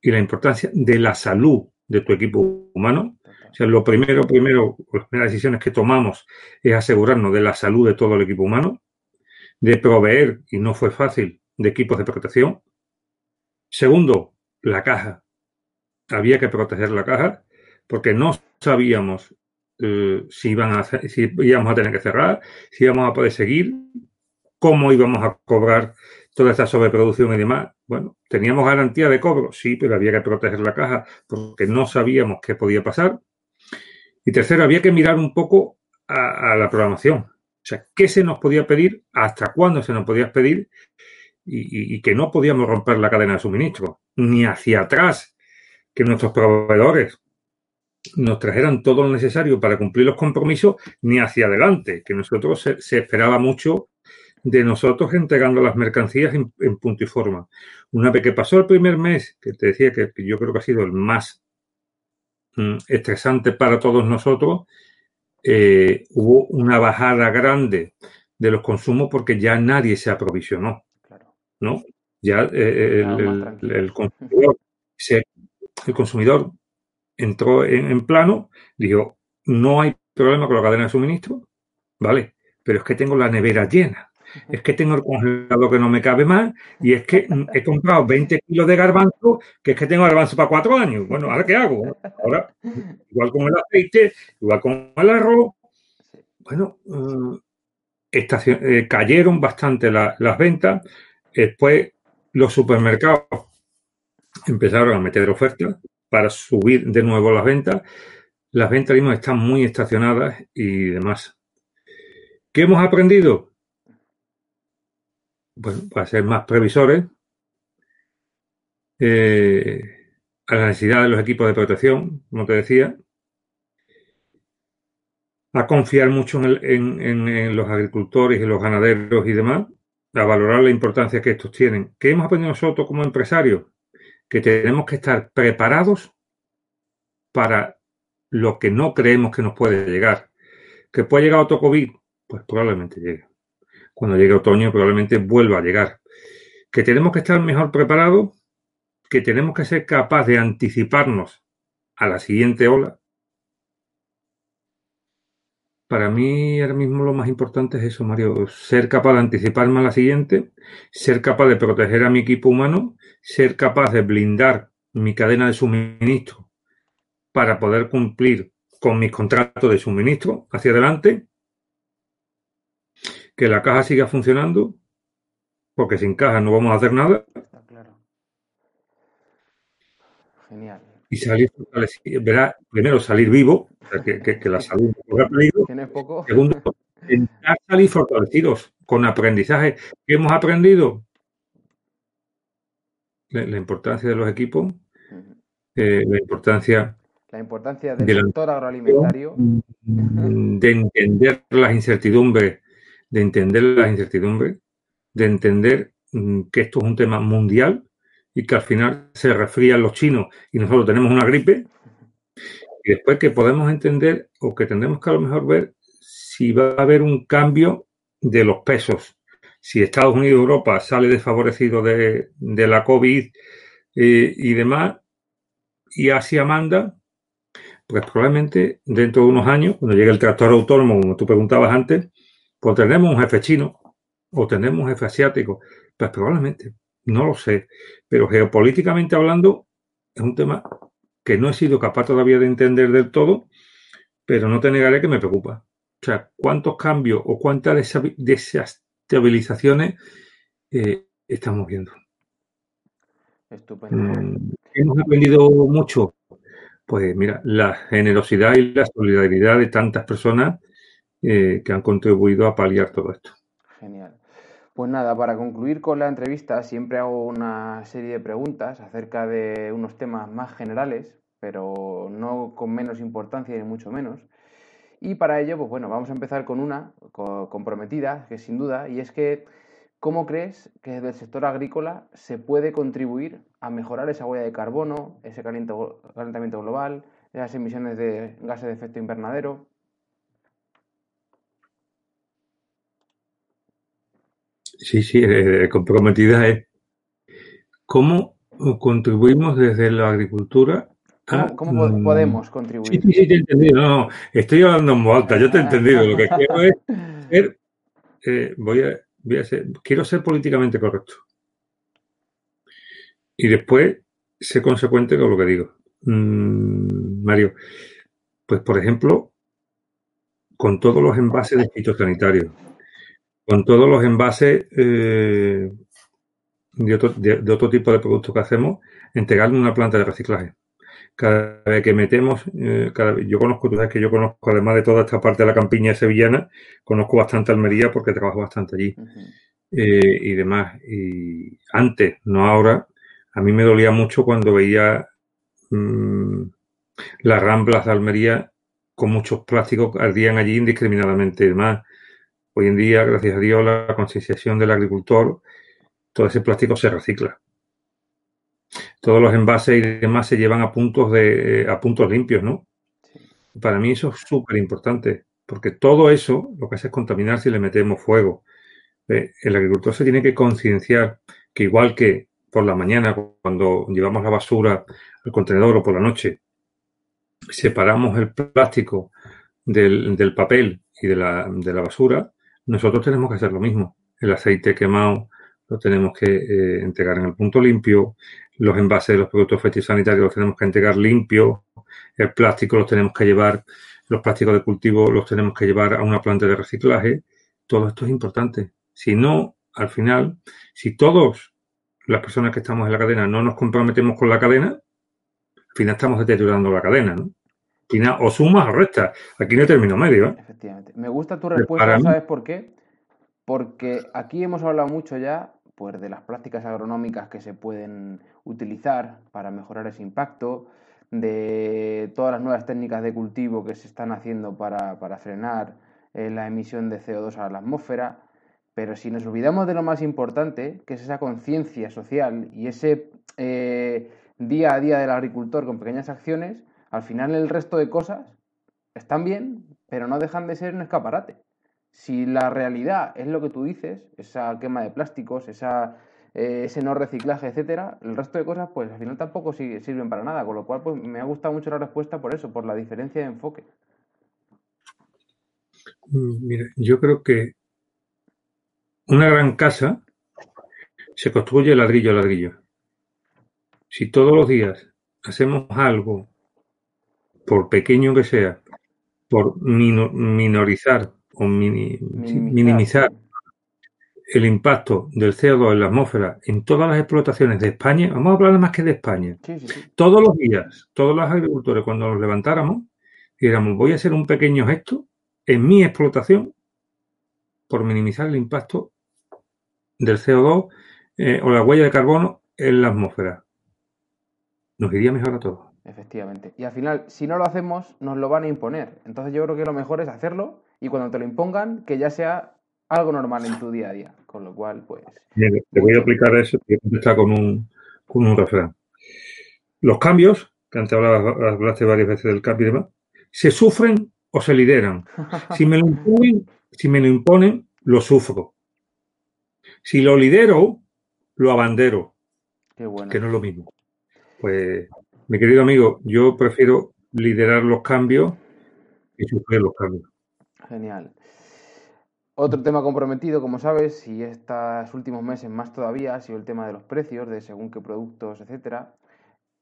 y la importancia de la salud de tu equipo humano. O sea, lo primero, primero, las primeras decisiones que tomamos es asegurarnos de la salud de todo el equipo humano, de proveer, y no fue fácil, de equipos de protección. Segundo, la caja. Había que proteger la caja porque no sabíamos eh, si, iban a, si íbamos a tener que cerrar, si íbamos a poder seguir, cómo íbamos a cobrar toda esta sobreproducción y demás. Bueno, teníamos garantía de cobro, sí, pero había que proteger la caja porque no sabíamos qué podía pasar. Y tercero, había que mirar un poco a, la programación. O sea, qué se nos podía pedir, hasta cuándo se nos podía pedir y, que no podíamos romper la cadena de suministro, ni hacia atrás, que nuestros proveedores nos trajeran todo lo necesario para cumplir los compromisos, ni hacia adelante, que nosotros se, esperaba mucho de nosotros entregando las mercancías en, punto y forma. Una vez que pasó el primer mes, que te decía que, yo creo que ha sido el más estresante para todos nosotros, eh, hubo una bajada grande de los consumos porque ya nadie se aprovisionó. ¿no? Ya eh, el, consumidor el consumidor entró en, plano, dijo, no hay problema con la cadena de suministro, ¿vale? Pero es que tengo la nevera llena, es que tengo el congelador que no me cabe más y es que he comprado 20 kilos de garbanzo, que es que tengo garbanzo para cuatro años. Bueno, ¿ahora qué hago? Ahora, igual con el aceite, igual con el arroz. Bueno, eh, eh, cayeron bastante las ventas. Después los supermercados empezaron a meter ofertas para subir de nuevo las ventas. Las ventas mismo están muy estacionadas y demás. ¿Qué hemos aprendido? Bueno, para ser más previsores, eh, a la necesidad de los equipos de protección, como te decía, a confiar mucho en, en, los agricultores y los ganaderos y demás, a valorar la importancia que estos tienen. ¿Qué hemos aprendido nosotros como empresarios? que tenemos que estar preparados para lo que no creemos que nos puede llegar. ¿Que puede llegar otro COVID? Pues probablemente llegue. Cuando llegue otoño probablemente vuelva a llegar. ¿Que tenemos que estar mejor preparados? ¿Que tenemos que ser capaces de anticiparnos a la siguiente ola? Para mí ahora mismo lo más importante es eso, Mario, ser capaz de anticiparme a la siguiente, ser capaz de proteger a mi equipo humano, ser capaz de blindar mi cadena de suministro para poder cumplir con mis contratos de suministro hacia adelante, que la caja siga funcionando, porque sin caja no vamos a hacer nada. Genial y salir fortalecido. Verá, primero salir vivo, que, la salud no ha peligro. Segundo, intentar salir fortalecidos con aprendizaje. ¿Qué hemos aprendido? La, importancia de los equipos, eh, la importancia la importancia del sector agroalimentario. De entender las incertidumbres, de entender las incertidumbres, de entender mm, que esto es un tema mundial y que al final se resfrían los chinos y nosotros tenemos una gripe. Y después que podemos entender o que tendremos que a lo mejor ver si va a haber un cambio de los pesos. Si Estados Unidos y Europa sale desfavorecido de, la COVID eh, y demás, y Asia manda, pues probablemente dentro de unos años, cuando llegue el tractor autónomo, como tú preguntabas antes, pues tendremos un jefe chino o tendremos un jefe asiático. Pues probablemente. No lo sé, pero geopolíticamente hablando es un tema que no he sido capaz todavía de entender del todo, pero no te negaré que me preocupa. O sea, cuántos cambios o cuántas desestabilizaciones eh, estamos viendo. Estupendo. Mm, hemos aprendido mucho. Pues mira, la generosidad y la solidaridad de tantas personas eh, que han contribuido a paliar todo esto. Genial. Pues nada, para concluir con la entrevista siempre hago una serie de preguntas acerca de unos temas más generales, pero no con menos importancia ni mucho menos. Y para ello, pues bueno, vamos a empezar con una comprometida, que sin duda, y es que, ¿cómo crees que desde el sector agrícola se puede contribuir a mejorar esa huella de carbono, ese calentamiento global, esas emisiones de gases de efecto invernadero? Sí, sí, eh, eh, comprometida es cómo contribuimos desde la agricultura ¿Cómo, mm, podemos contribuir? Sí, sí, te he entendido. No, estoy hablando en voz alta. Yo te he entendido. Lo que quiero es ser, eh, voy, a, voy a ser, quiero ser políticamente correcto. Y después ser consecuente con lo que digo. Mm, Mario, pues por ejemplo, con todos los envases de fitosanitarios, con todos los envases eh, de, otro, tipo de productos que hacemos, entregarle una planta de reciclaje. Cada vez que metemos, eh, cada yo conozco, tú sabes que yo conozco, además de toda esta parte de la campiña sevillana, conozco bastante Almería porque trabajo bastante allí eh, y demás. Y antes, no ahora, a mí me dolía mucho cuando veía mm, las ramblas de Almería con muchos plásticos ardían allí indiscriminadamente. Además, Hoy en día, gracias a Dios, la concienciación del agricultor, todo ese plástico se recicla. Todos los envases y demás se llevan a puntos de a puntos limpios, ¿no? Para mí eso es súper importante, porque todo eso lo que hace es contaminar si le metemos fuego. Eh, el agricultor se tiene que concienciar que igual que por la mañana, cuando llevamos la basura al contenedor o por la noche, separamos el plástico del, del papel y de la, de la basura, nosotros tenemos que hacer lo mismo. El aceite quemado lo tenemos que eh, entregar en el punto limpio, los envases de los productos fitosanitarios los tenemos que entregar limpios, el plástico los tenemos que llevar, los plásticos de cultivo los tenemos que llevar a una planta de reciclaje. Todo esto es importante. Si no, al final, si todos las personas que estamos en la cadena no nos comprometemos con la cadena, al final estamos deteriorando la cadena, ¿no? O sumas o restas. Aquí no termino medio. ¿eh? Efectivamente. Me gusta tu respuesta, ¿sabes por qué? Porque aquí hemos hablado mucho ya pues, de las prácticas agronómicas que se pueden utilizar para mejorar ese impacto, de todas las nuevas técnicas de cultivo que se están haciendo para, frenar eh, la emisión de CO2 a la atmósfera. Pero si nos olvidamos de lo más importante, que es esa conciencia social y ese eh, día a día del agricultor con pequeñas acciones, al final el resto de cosas están bien, pero no dejan de ser un escaparate. Si la realidad es lo que tú dices, esa quema de plásticos, esa, eh, ese no reciclaje, etcétera, el resto de cosas, pues al final tampoco sirven para nada. Con lo cual, pues me ha gustado mucho la respuesta por eso, por la diferencia de enfoque. Mm, mira, yo creo que una gran casa se construye ladrillo a ladrillo. Si todos los días hacemos algo por pequeño que sea, por minorizar o minimizar, el impacto del CO2 en la atmósfera en todas las explotaciones de España, vamos a hablar más que de España, todos los días, todos los agricultores, cuando nos levantáramos, dijéramos, voy a hacer un pequeño gesto en mi explotación por minimizar el impacto del CO2 eh, o la huella de carbono en la atmósfera. Nos iría mejor a todos. Efectivamente. Y al final, si no lo hacemos, nos lo van a imponer. Entonces yo creo que lo mejor es hacerlo y cuando te lo impongan, que ya sea algo normal en tu día a día. Con lo cual, pues... te voy a aplicar eso y contestar con un, con un refrán. Los cambios, que antes hablaste varias veces del cambio y demás, se sufren o se lideran. Si me lo imponen, si me lo imponen, lo sufro. Si lo lidero, lo abandero. Qué bueno. Que no es lo mismo. Pues mi querido amigo, yo prefiero liderar los cambios y sufrir los cambios. Genial. Otro tema comprometido, como sabes, y estos últimos meses más todavía, ha sido el tema de los precios, de según qué productos, etcétera.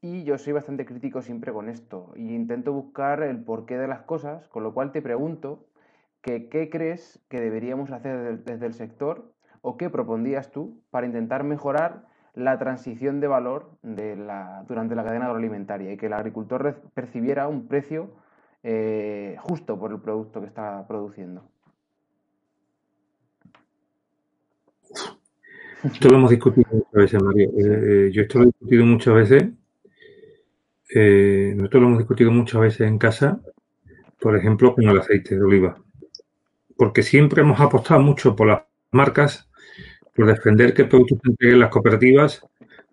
Y yo soy bastante crítico siempre con esto. Y intento buscar el porqué de las cosas, con lo cual te pregunto que, qué crees que deberíamos hacer desde el sector o qué propondrías tú para intentar mejorar la transición de valor durante la cadena agroalimentaria y que el agricultor percibiera un precio eh, justo por el producto que está produciendo. Esto lo hemos discutido muchas veces, Mario. Eh, yo esto lo he discutido muchas veces. Eh, nosotros lo hemos discutido muchas veces en casa, por ejemplo, con el aceite de oliva. Porque siempre hemos apostado mucho por las marcas, por defender que productos entreguen las cooperativas,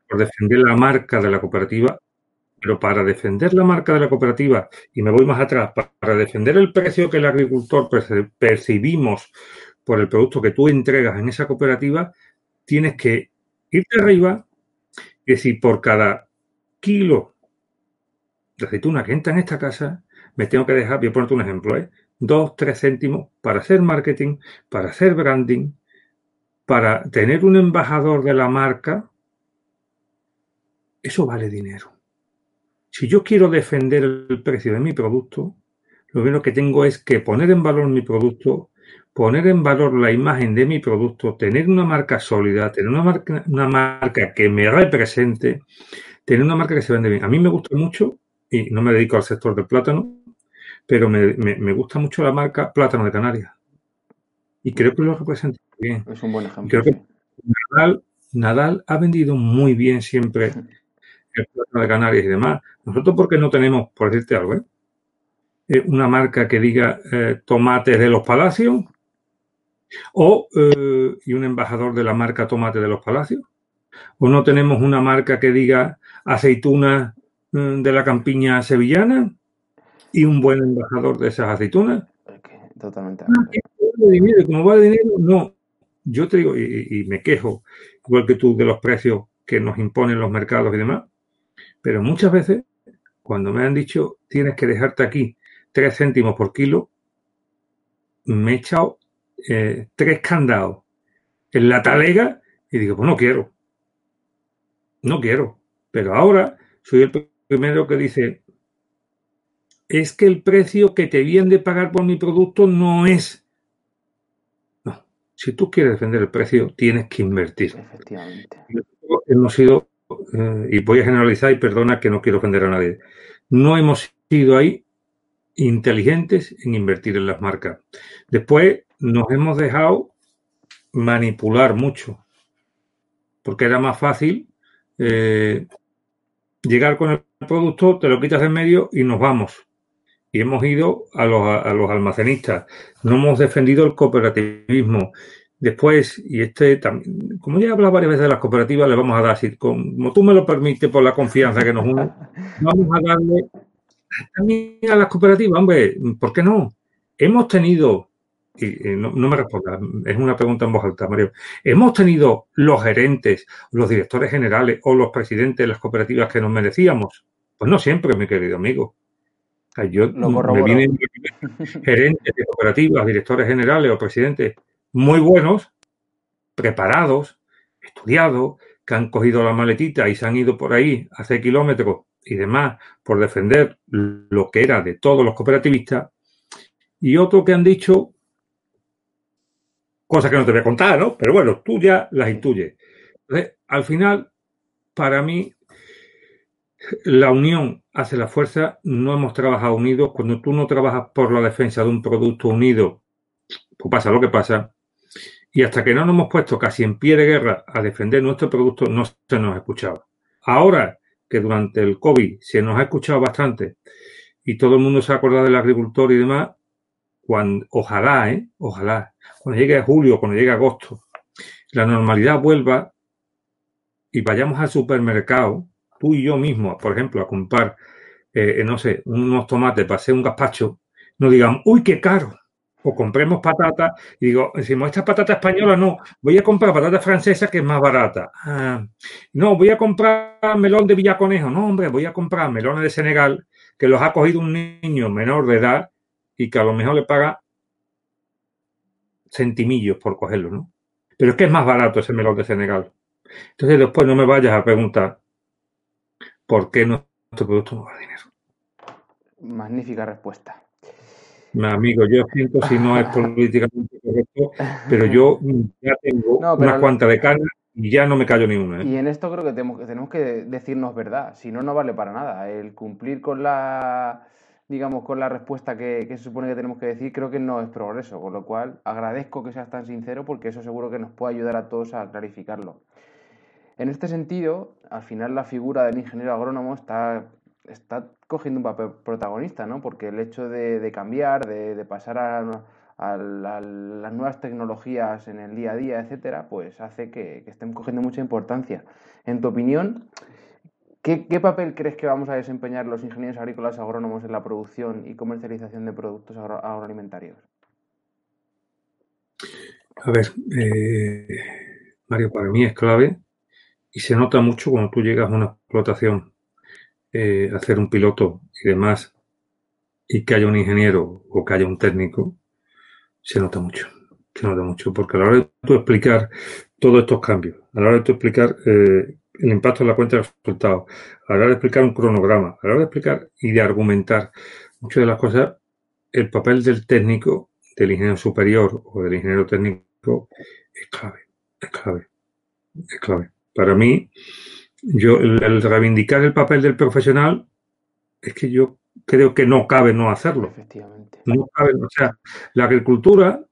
por defender la marca de la cooperativa, pero para defender la marca de la cooperativa, y me voy más atrás, para defender el precio que el agricultor percibimos por el producto que tú entregas en esa cooperativa, tienes que irte arriba y decir, por cada kilo de aceituna que entra en esta casa, me tengo que dejar, voy a ponerte un ejemplo, ¿eh? dos, tres céntimos para hacer marketing, para hacer branding, para tener un embajador de la marca, eso vale dinero. Si yo quiero defender el precio de mi producto, lo único que tengo es que poner en valor mi producto, poner en valor la imagen de mi producto, tener una marca sólida, tener una marca, una marca que me represente, tener una marca que se vende bien. A mí me gusta mucho, y no me dedico al sector del plátano, pero me, gusta mucho la marca Plátano de Canarias. Y creo que lo representa bien. Es un buen ejemplo. Creo que Nadal, Nadal ha vendido muy bien siempre el plátano de Canarias y demás. Nosotros, porque no tenemos, por decirte algo, ¿eh? Eh, una marca que diga eh, tomates de los palacios o y un embajador de la marca tomate de los palacios o no tenemos una marca que diga aceitunas mm, de la campiña sevillana y un buen embajador de esas aceitunas. Totalmente. ¿Cómo va de dinero? No. Yo te digo, y, me quejo, igual que tú, de los precios que nos imponen los mercados y demás, pero muchas veces, cuando me han dicho tienes que dejarte aquí tres céntimos por kilo, me he echado eh, tres candados en la talega y digo, pues no quiero. No quiero. Pero ahora soy el primero que dice, es que el precio que te vienen de pagar por mi producto no es. Si tú quieres defender el precio, tienes que invertir. Efectivamente. Hemos sido eh, y voy a generalizar y perdona que no quiero ofender a nadie, no hemos sido ahí inteligentes en invertir en las marcas. Después nos hemos dejado manipular mucho, porque era más fácil eh, llegar con el producto, te lo quitas en medio y nos vamos. Y hemos ido a los, a los almacenistas, no hemos defendido el cooperativismo, Después, y este también, como ya he hablado varias veces de las cooperativas, le vamos a dar, así, como tú me lo permites por la confianza que nos une, vamos a darle también a las cooperativas, hombre, ¿por qué no? Hemos tenido, y no, me responda, es una pregunta en voz alta, Mario, hemos tenido los gerentes, los directores generales o los presidentes de las cooperativas que nos merecíamos. Pues no siempre, mi querido amigo. Yo me vienen gerentes de cooperativas, directores generales o presidentes muy buenos, preparados, estudiados, que han cogido la maletita y se han ido por ahí a hacer kilómetros y demás por defender lo que era de todos los cooperativistas, y otros que han dicho cosas que no te voy a contar, ¿no? Pero bueno, tú ya las intuyes. Entonces, al final, para mí, la unión hace la fuerza, no hemos trabajado unidos. Cuando tú no trabajas por la defensa de un producto unido, pues pasa lo que pasa. Y hasta que no nos hemos puesto casi en pie de guerra a defender nuestro producto, no se nos ha escuchado. Ahora que durante el COVID se nos ha escuchado bastante y todo el mundo se ha acordado del agricultor y demás, cuando, ojalá, ¿eh? ojalá, cuando llegue julio, cuando llegue agosto, la normalidad vuelva y vayamos al supermercado, tú y yo mismo, por ejemplo, a comprar, eh, no sé, unos tomates para hacer un gazpacho, no digan, uy, qué caro o compremos patatas y digo, decimos, esta patata española no, voy a comprar patata francesa que es más barata. Ah, no, voy a comprar melón de Villaconejo. No, hombre, voy a comprar melones de Senegal que los ha cogido un niño menor de edad y que a lo mejor le paga centimillos por cogerlo, ¿no? Pero es que es más barato ese melón de Senegal. Entonces después no me vayas a preguntar por qué nuestro producto no vale dinero. Magnífica respuesta. Amigo, yo siento si no es políticamente correcto, pero yo ya tengo unas cuantas de carne y ya no me callo ni una. ¿eh? Y en esto creo que tenemos, que tenemos que decirnos verdad, si no, no vale para nada. El cumplir con la digamos, con la respuesta que, se supone que tenemos que decir, creo que no es progreso, con lo cual agradezco que seas tan sincero porque eso seguro que nos puede ayudar a todos a clarificarlo. En este sentido, al final la figura del ingeniero agrónomo está, está cogiendo un papel protagonista, ¿no? Porque el hecho de, cambiar, de, pasar a, las nuevas tecnologías en el día a día, etcétera, pues hace que, estén cogiendo mucha importancia. En tu opinión, ¿Qué, papel crees que vamos a desempeñar los ingenieros agrícolas agrónomos en la producción y comercialización de productos agroalimentarios? A ver, eh, Mario, para mí es clave y se nota mucho cuando tú llegas a una explotación, eh, hacer un piloto y demás, y que haya un ingeniero o que haya un técnico, se nota mucho, se nota mucho, porque a la hora de tú explicar todos estos cambios, a la hora de tú explicar eh, el impacto en la cuenta de resultados, a la hora de explicar un cronograma, a la hora de explicar y de argumentar muchas de las cosas, el papel del técnico, del ingeniero superior o del ingeniero técnico es clave, es clave, es clave. Para mí, yo, el, reivindicar el papel del profesional es que yo creo que no cabe no hacerlo. Efectivamente. No cabe, o sea, la agricultura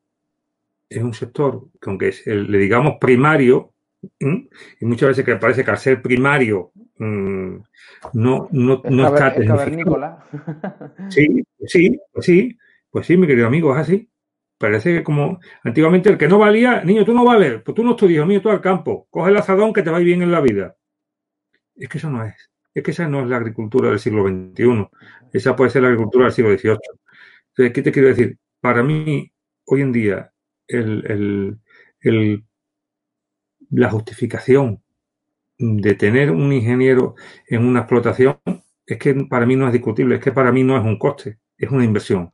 es un sector que aunque le digamos primario, y muchas veces que parece que al ser primario mm, no, no, no está Sí, sí, pues sí, pues sí, mi querido amigo, es así. Parece que como antiguamente el que no valía, niño, tú no vales, pues tú no estudias, niño, tú al campo, coge el azadón que te va bien en la vida. Es que eso no es. Es que esa no es la agricultura del siglo XXI. Esa puede ser la agricultura del siglo XVIII. Entonces, ¿qué te quiero decir? Para mí, hoy en día, el, el, el la justificación de tener un ingeniero en una explotación es que para mí no es discutible, es que para mí no es un coste, es una inversión.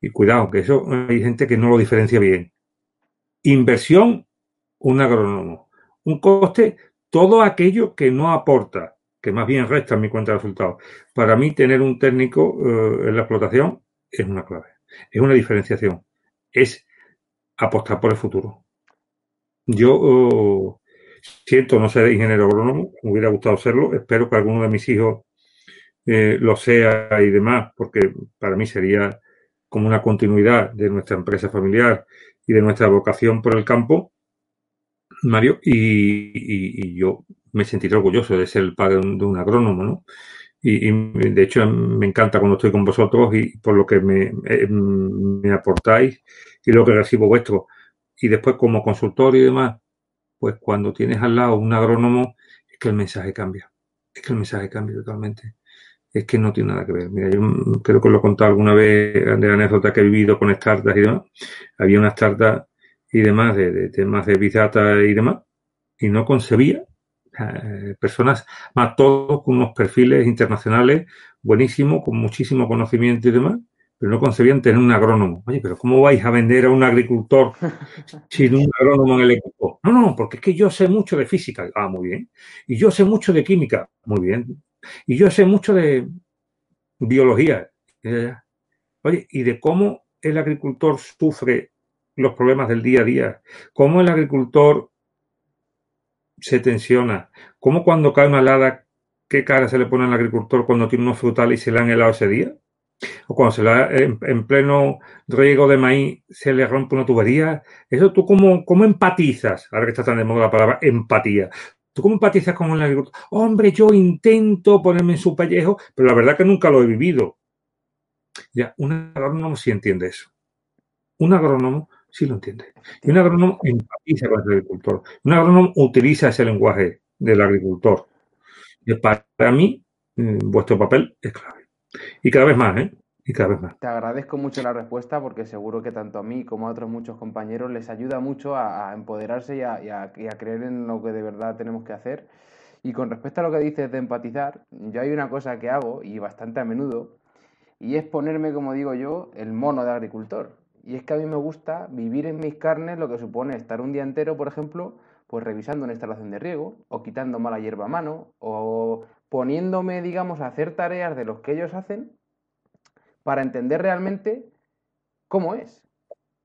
Y cuidado, que eso hay gente que no lo diferencia bien. Inversión, un agrónomo. Un coste, todo aquello que no aporta, que más bien resta en mi cuenta de resultados. Para mí, tener un técnico eh, en la explotación es una clave. Es una diferenciación. Es apostar por el futuro. Yo oh, siento no ser ingeniero agrónomo, me hubiera gustado serlo, espero que alguno de mis hijos eh, lo sea y demás, porque para mí sería como una continuidad de nuestra empresa familiar y de nuestra vocación por el campo, Mario, y, yo me sentiré orgulloso de ser el padre de un, agrónomo, ¿no? Y, de hecho me encanta cuando estoy con vosotros y por lo que me, eh, me aportáis y lo que recibo vuestro y después como consultor y demás, pues cuando tienes al lado un agrónomo, es que el mensaje cambia. Es que el mensaje cambia totalmente. Es que no tiene nada que ver. Mira, yo creo que lo he contado alguna vez de la anécdota que he vivido con startups y demás. Había unas startups y demás de, temas de Big y demás, y no concebía eh, personas, más todos con unos perfiles internacionales buenísimos, con muchísimo conocimiento y demás, pero no concebían tener un agrónomo. Oye, pero ¿cómo vais a vender a un agricultor sin un agrónomo en el equipo? No, no, porque es que yo sé mucho de física. Ah, muy bien. Y yo sé mucho de química. Muy bien. Y yo sé mucho de biología. Oye, y de cómo el agricultor sufre los problemas del día a día. Cómo el agricultor se tensiona. Cómo cuando cae una helada, qué cara se le pone al agricultor cuando tiene unos frutales y se le han helado ese día o cuando se la, en, pleno riego de maíz se le rompe una tubería. Eso tú cómo, cómo empatizas, ahora que está tan de moda la palabra empatía. ¿Tú cómo empatizas con el agricultor? Hombre, yo intento ponerme en su pellejo, pero la verdad que nunca lo he vivido. Ya, un agrónomo sí entiende eso. Un agrónomo sí lo entiende. Y un agrónomo empatiza con el agricultor. Un agrónomo utiliza ese lenguaje del agricultor. Y para mí, mm, vuestro papel es clave. Y cada vez más, ¿eh? Te agradezco mucho la respuesta porque seguro que tanto a mí como a otros muchos compañeros les ayuda mucho a, empoderarse y a, creer en lo que de verdad tenemos que hacer. Y con respecto a lo que dices de empatizar, yo hay una cosa que hago y bastante a menudo, y es ponerme, como digo yo, el mono de agricultor. Y es que a mí me gusta vivir en mis carnes lo que supone estar un día entero, por ejemplo, pues revisando una instalación de riego, o quitando mala hierba a mano, o poniéndome, digamos, a hacer tareas de los que ellos hacen para entender realmente cómo es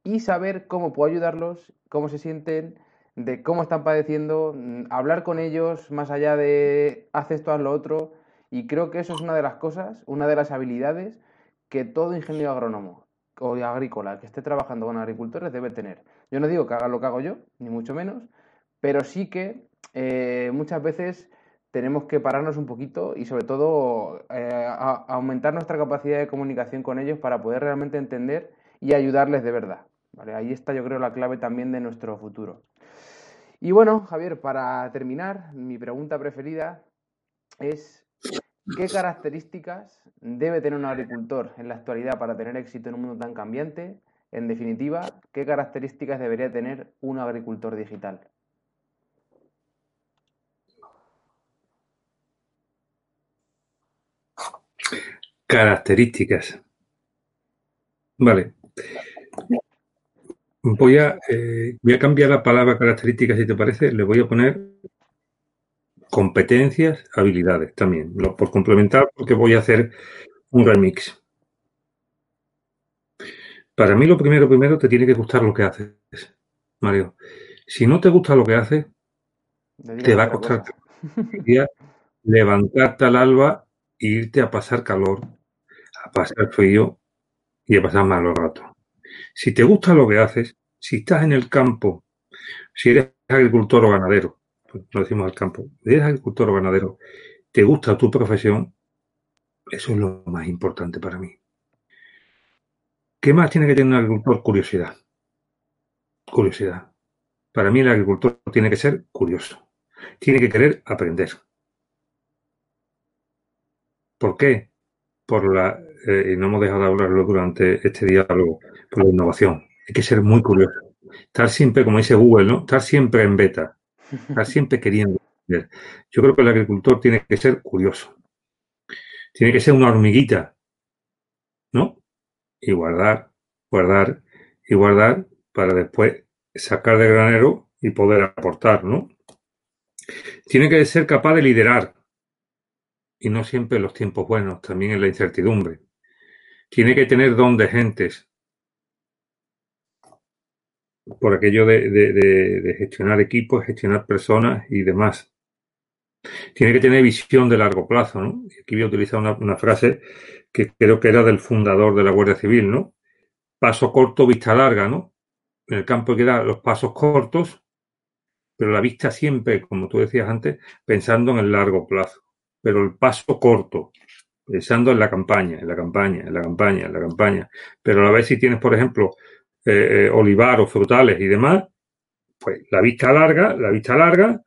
y saber cómo puedo ayudarlos, cómo se sienten, de cómo están padeciendo, mm, hablar con ellos más allá de haz esto, haz lo otro. Y creo que eso es una de las cosas, una de las habilidades que todo ingeniero agrónomo o agrícola que esté trabajando con agricultores debe tener. Yo no digo que haga lo que hago yo, ni mucho menos, pero sí que eh, muchas veces tenemos que pararnos un poquito y sobre todo eh, aumentar nuestra capacidad de comunicación con ellos para poder realmente entender y ayudarles de verdad. Ahí está yo creo la clave también de nuestro futuro. Y bueno, Javier, para terminar, mi pregunta preferida es ¿qué características debe tener un agricultor en la actualidad para tener éxito en un mundo tan cambiante? En definitiva, ¿qué características debería tener un agricultor digital? Características. Vale. Voy a, eh, voy a cambiar la palabra características, si te parece. Le voy a poner competencias, habilidades también. por complementar, porque voy a hacer un remix. Para mí, lo primero, primero, te tiene que gustar lo que haces, Mario. Si no te gusta lo que haces, te va a costar levantarte al alba irte a pasar calor, a pasar frío y a pasar malos ratos. Si te gusta lo que haces, si estás en el campo, si eres agricultor o ganadero, pues no decimos al campo, si eres agricultor o ganadero, te gusta tu profesión, eso es lo más importante para mí. ¿Qué más tiene que tener un agricultor? Curiosidad. Curiosidad. Para mí el agricultor tiene que ser curioso. Tiene que querer aprender. ¿Por qué? Por la, eh, y no hemos dejado de hablarlo durante este diálogo, por la innovación. Hay que ser muy curioso. Estar siempre, como dice Google, ¿no? Estar siempre en beta. Estar siempre queriendo. Yo creo que el agricultor tiene que ser curioso. Tiene que ser una hormiguita, ¿no? Y guardar, guardar y guardar para después sacar del granero y poder aportar, ¿no? Tiene que ser capaz de liderar, y no siempre en los tiempos buenos, también en la incertidumbre. Tiene que tener don de gentes, por aquello de, gestionar equipos, gestionar personas y demás. Tiene que tener visión de largo plazo, ¿no? Aquí voy a utilizar una, una, frase que creo que era del fundador de la Guardia Civil, ¿no? Paso corto, vista larga, ¿no? En el campo que dar los pasos cortos, pero la vista siempre, como tú decías antes, pensando en el largo plazo pero el paso corto, pensando en la campaña, en la campaña, en la campaña, en la campaña. Pero a la vez si tienes, por ejemplo, eh, eh olivaros, frutales y demás, pues la vista larga, la vista larga,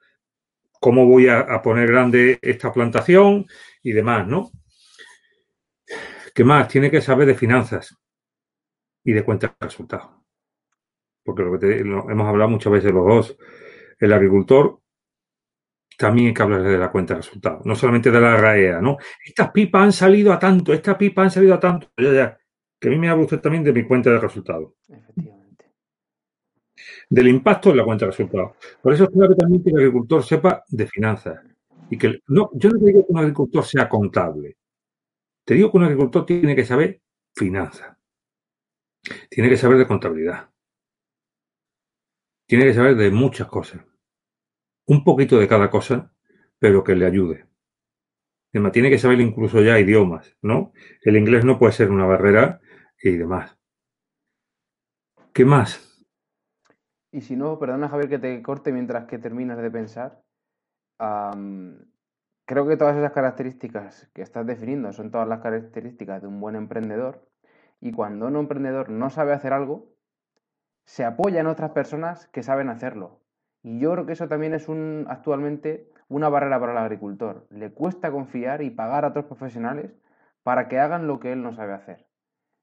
cómo voy a, poner grande esta plantación y demás, ¿no? ¿Qué más? Tiene que saber de finanzas y de cuentas de resultados. Porque lo que hemos hablado muchas veces los dos, el agricultor también hay que hablar de la cuenta de resultados, no solamente de la RAEA, ¿no? Estas pipas han salido a tanto, estas pipas han salido a tanto, ya, ya, que a mí me habla usted también de mi cuenta de resultados. Efectivamente. Del impacto en la cuenta de resultados. Por eso es clave también que el agricultor sepa de finanzas. Y que no, yo no te digo que un agricultor sea contable. Te digo que un agricultor tiene que saber finanzas. Tiene que saber de contabilidad. Tiene que saber de muchas cosas un poquito de cada cosa, pero que le ayude. Además, tiene que saber incluso ya idiomas, ¿no? El inglés no puede ser una barrera y demás. ¿Qué más? Y si no, perdona Javier que te corte mientras que terminas de pensar. creo que todas esas características que estás definiendo son todas las características de un buen emprendedor. Y cuando un emprendedor no sabe hacer algo, se apoya en otras personas que saben hacerlo. Y yo creo que eso también es un, actualmente una barrera para el agricultor. Le cuesta confiar y pagar a otros profesionales para que hagan lo que él no sabe hacer.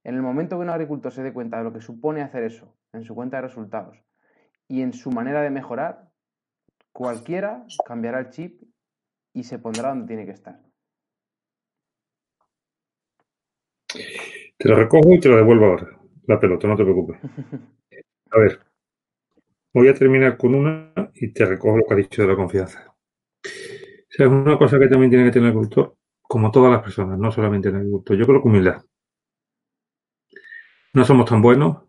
En el momento que un agricultor se dé cuenta de lo que supone hacer eso en su cuenta de resultados y en su manera de mejorar, cualquiera cambiará el chip y se pondrá donde tiene que estar. Te lo recojo y te lo devuelvo ahora, la pelota, no te preocupes. A ver, Voy a terminar con una y te recojo lo que ha dicho de la confianza. Es una cosa que también tiene que tener el agricultor, como todas las personas, no solamente el agricultor. Yo creo que humildad. No somos tan buenos,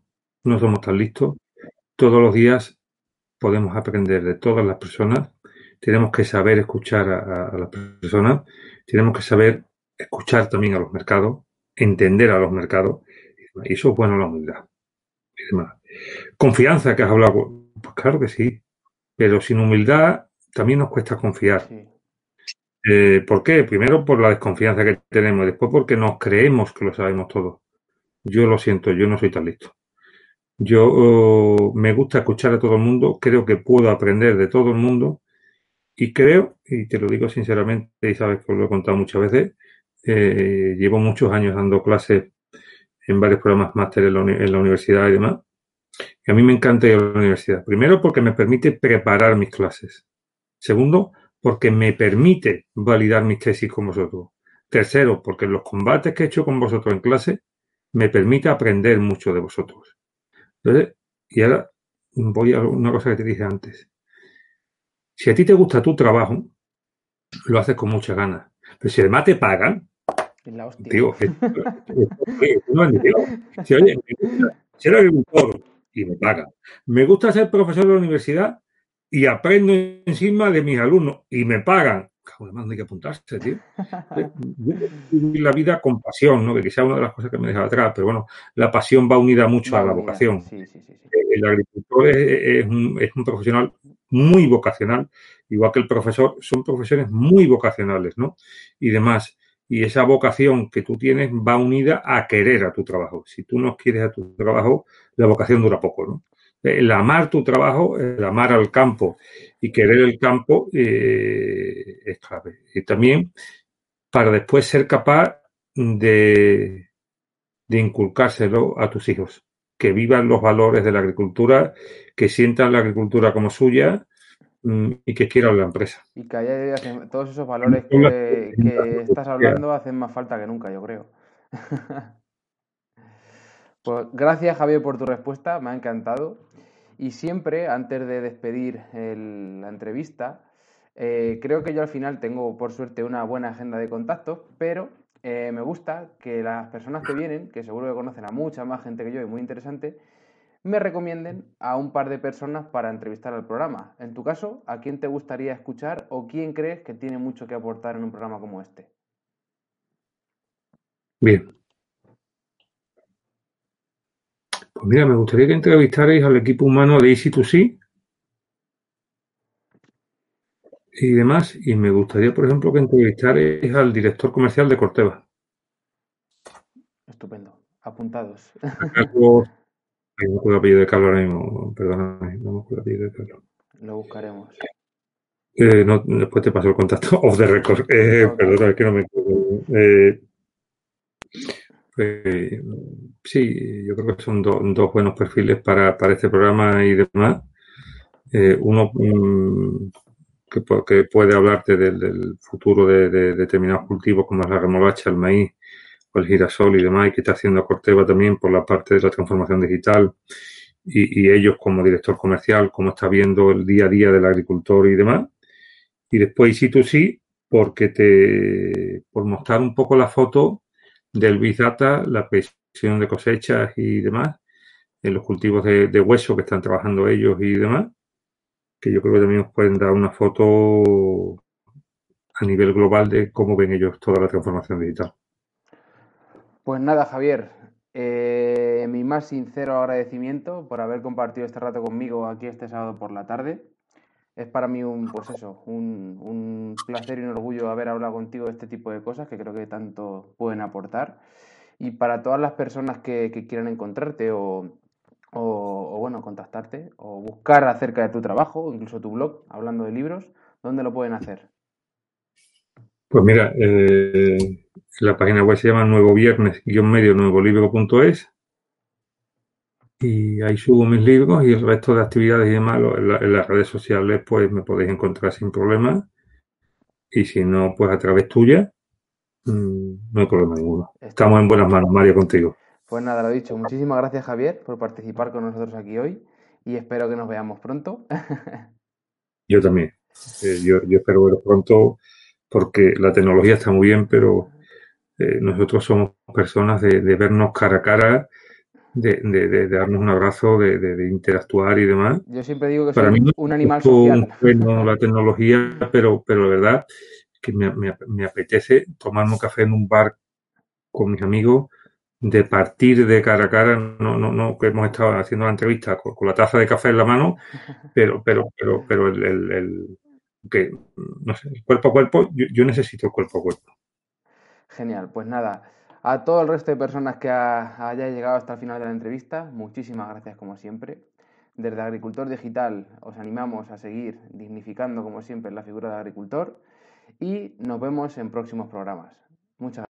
no somos tan listos. Todos los días podemos aprender de todas las personas. Tenemos que saber escuchar a, a las personas. Tenemos que saber escuchar también a los mercados. entender a los mercados. Y eso es bueno la humildad. Confianza que has hablado. Pues claro que sí. Pero sin humildad también nos cuesta confiar. Eh, ¿Por qué? Primero por la desconfianza que tenemos, después porque nos creemos que lo sabemos todo. Yo lo siento, yo no soy tan listo. Yo oh, me gusta escuchar a todo el mundo, creo que puedo aprender de todo el mundo y creo, y te lo digo sinceramente, y sabes que os lo he contado muchas veces, eh, llevo muchos años dando clases en varios programas máster en, en la, universidad y demás. Y a mí me encanta ir a la universidad. Primero porque me permite preparar mis clases. Segundo, porque me permite validar mis tesis con vosotros. Tercero, porque los combates que he hecho con vosotros en clase me permite aprender mucho de vosotros. Entonces, y ahora voy a una cosa que te dije antes. Si a ti te gusta tu trabajo, lo haces con mucha ganas. Pero si además te pagan, digo, si, oye, si eres agricultor y me pagan, me gusta ser profesor de la universidad y aprendo encima de mis alumnos y me pagan. Cabrón, hay que apuntarse, tío. Vivir la vida con pasión, ¿no? Que sea una de las cosas que me deja atrás, pero bueno, la pasión va unida mucho a la vocación. el agricultor es, un, es un profesional muy vocacional, igual que el profesor, son profesiones muy vocacionales, ¿no? Y demás. Y esa vocación que tú tienes va unida a querer a tu trabajo. Si tú no quieres a tu trabajo, la vocación dura poco, ¿no? el amar tu trabajo, el amar al campo y querer el campo eh, es clave. Y también para después ser capaz de, de inculcárselo a tus hijos, que vivan los valores de la agricultura, que sientan la agricultura como suya mm, y que quieran la empresa. Y que haya todos esos valores que, que estás hablando hacen más falta que nunca, yo creo. Pues gracias Javier por tu respuesta, me ha encantado. Y siempre, antes de despedir la entrevista, eh, creo que yo al final tengo, por suerte, una buena agenda de contactos, pero eh, me gusta que las personas que vienen, que seguro que conocen a mucha más gente que yo y muy interesante, me recomienden a un par de personas para entrevistar al programa. En tu caso, ¿a quién te gustaría escuchar o quién crees que tiene mucho que aportar en un programa como este? Bien, Pues mira, me gustaría que entrevistarais al equipo humano de Easy2C y demás. Y me gustaría, por ejemplo, que entrevistarais al director comercial de Corteva. Estupendo. Apuntados. Carlos, no me acuerdo el apellido de Carlos ahora mismo, perdóname, no me acuerdo el apellido de Carlos. Lo buscaremos. Eh, no, después te paso el contacto off the record. Eh, Perdona, es que no me acuerdo. Eh, pues, sí, yo creo que son dos buenos perfiles para, para este programa y demás. Eh, uno mm, que, que, puede hablarte del, futuro de, determinados cultivos como la remolacha, el maíz o el girasol y demás, y que está haciendo Corteva también por la parte de la transformación digital. Y, y ellos como director comercial, cómo está viendo el día a día del agricultor y demás. Y después, si tú sí, porque te, por mostrar un poco la foto del Big Data, la presión de cosechas y demás, en los cultivos de, hueso que están trabajando ellos y demás, que yo creo que también os pueden dar una foto a nivel global de cómo ven ellos toda la transformación digital. Pues nada, Javier, eh, mi más sincero agradecimiento por haber compartido este rato conmigo aquí este sábado por la tarde es para mí un, pues eso, un, placer y un orgullo haber hablado contigo de este tipo de cosas que creo que tanto pueden aportar. Y para todas las personas que, quieran encontrarte o, bueno, contactarte o buscar acerca de tu trabajo, incluso tu blog, hablando de libros, ¿dónde lo pueden hacer? Pues mira, eh, la página web se llama nuevo viernes-medio nuevolibro.es y ahí subo mis libros y el resto de actividades y demás en, las redes sociales pues me podéis encontrar sin problema y si no pues a través tuya mm, no hay problema ninguno. Estamos en buenas manos, Mario, contigo. Pues nada, lo dicho. Muchísimas gracias Javier por participar con nosotros aquí hoy y espero que nos veamos pronto. yo también. Eh, yo, espero veros pronto porque la tecnología está muy bien, pero eh, nosotros somos personas de vernos cara a cara de, de, de, darnos un abrazo, de, interactuar y demás. Yo siempre digo que Para soy mí un animal social. Bueno, la tecnología, pero, pero la verdad que me, me, apetece tomarme un café en un bar con mis amigos de partir de cara a cara, no, no, no que hemos estado haciendo la entrevista con, la taza de café en la mano, pero, pero, pero, pero el, el, que, no sé, cuerpo a cuerpo, yo, necesito el cuerpo a cuerpo. Genial, pues nada, a todo el resto de personas que haya llegado hasta el final de la entrevista, muchísimas gracias como siempre. Desde Agricultor Digital os animamos a seguir dignificando como siempre la figura del agricultor y nos vemos en próximos programas. Muchas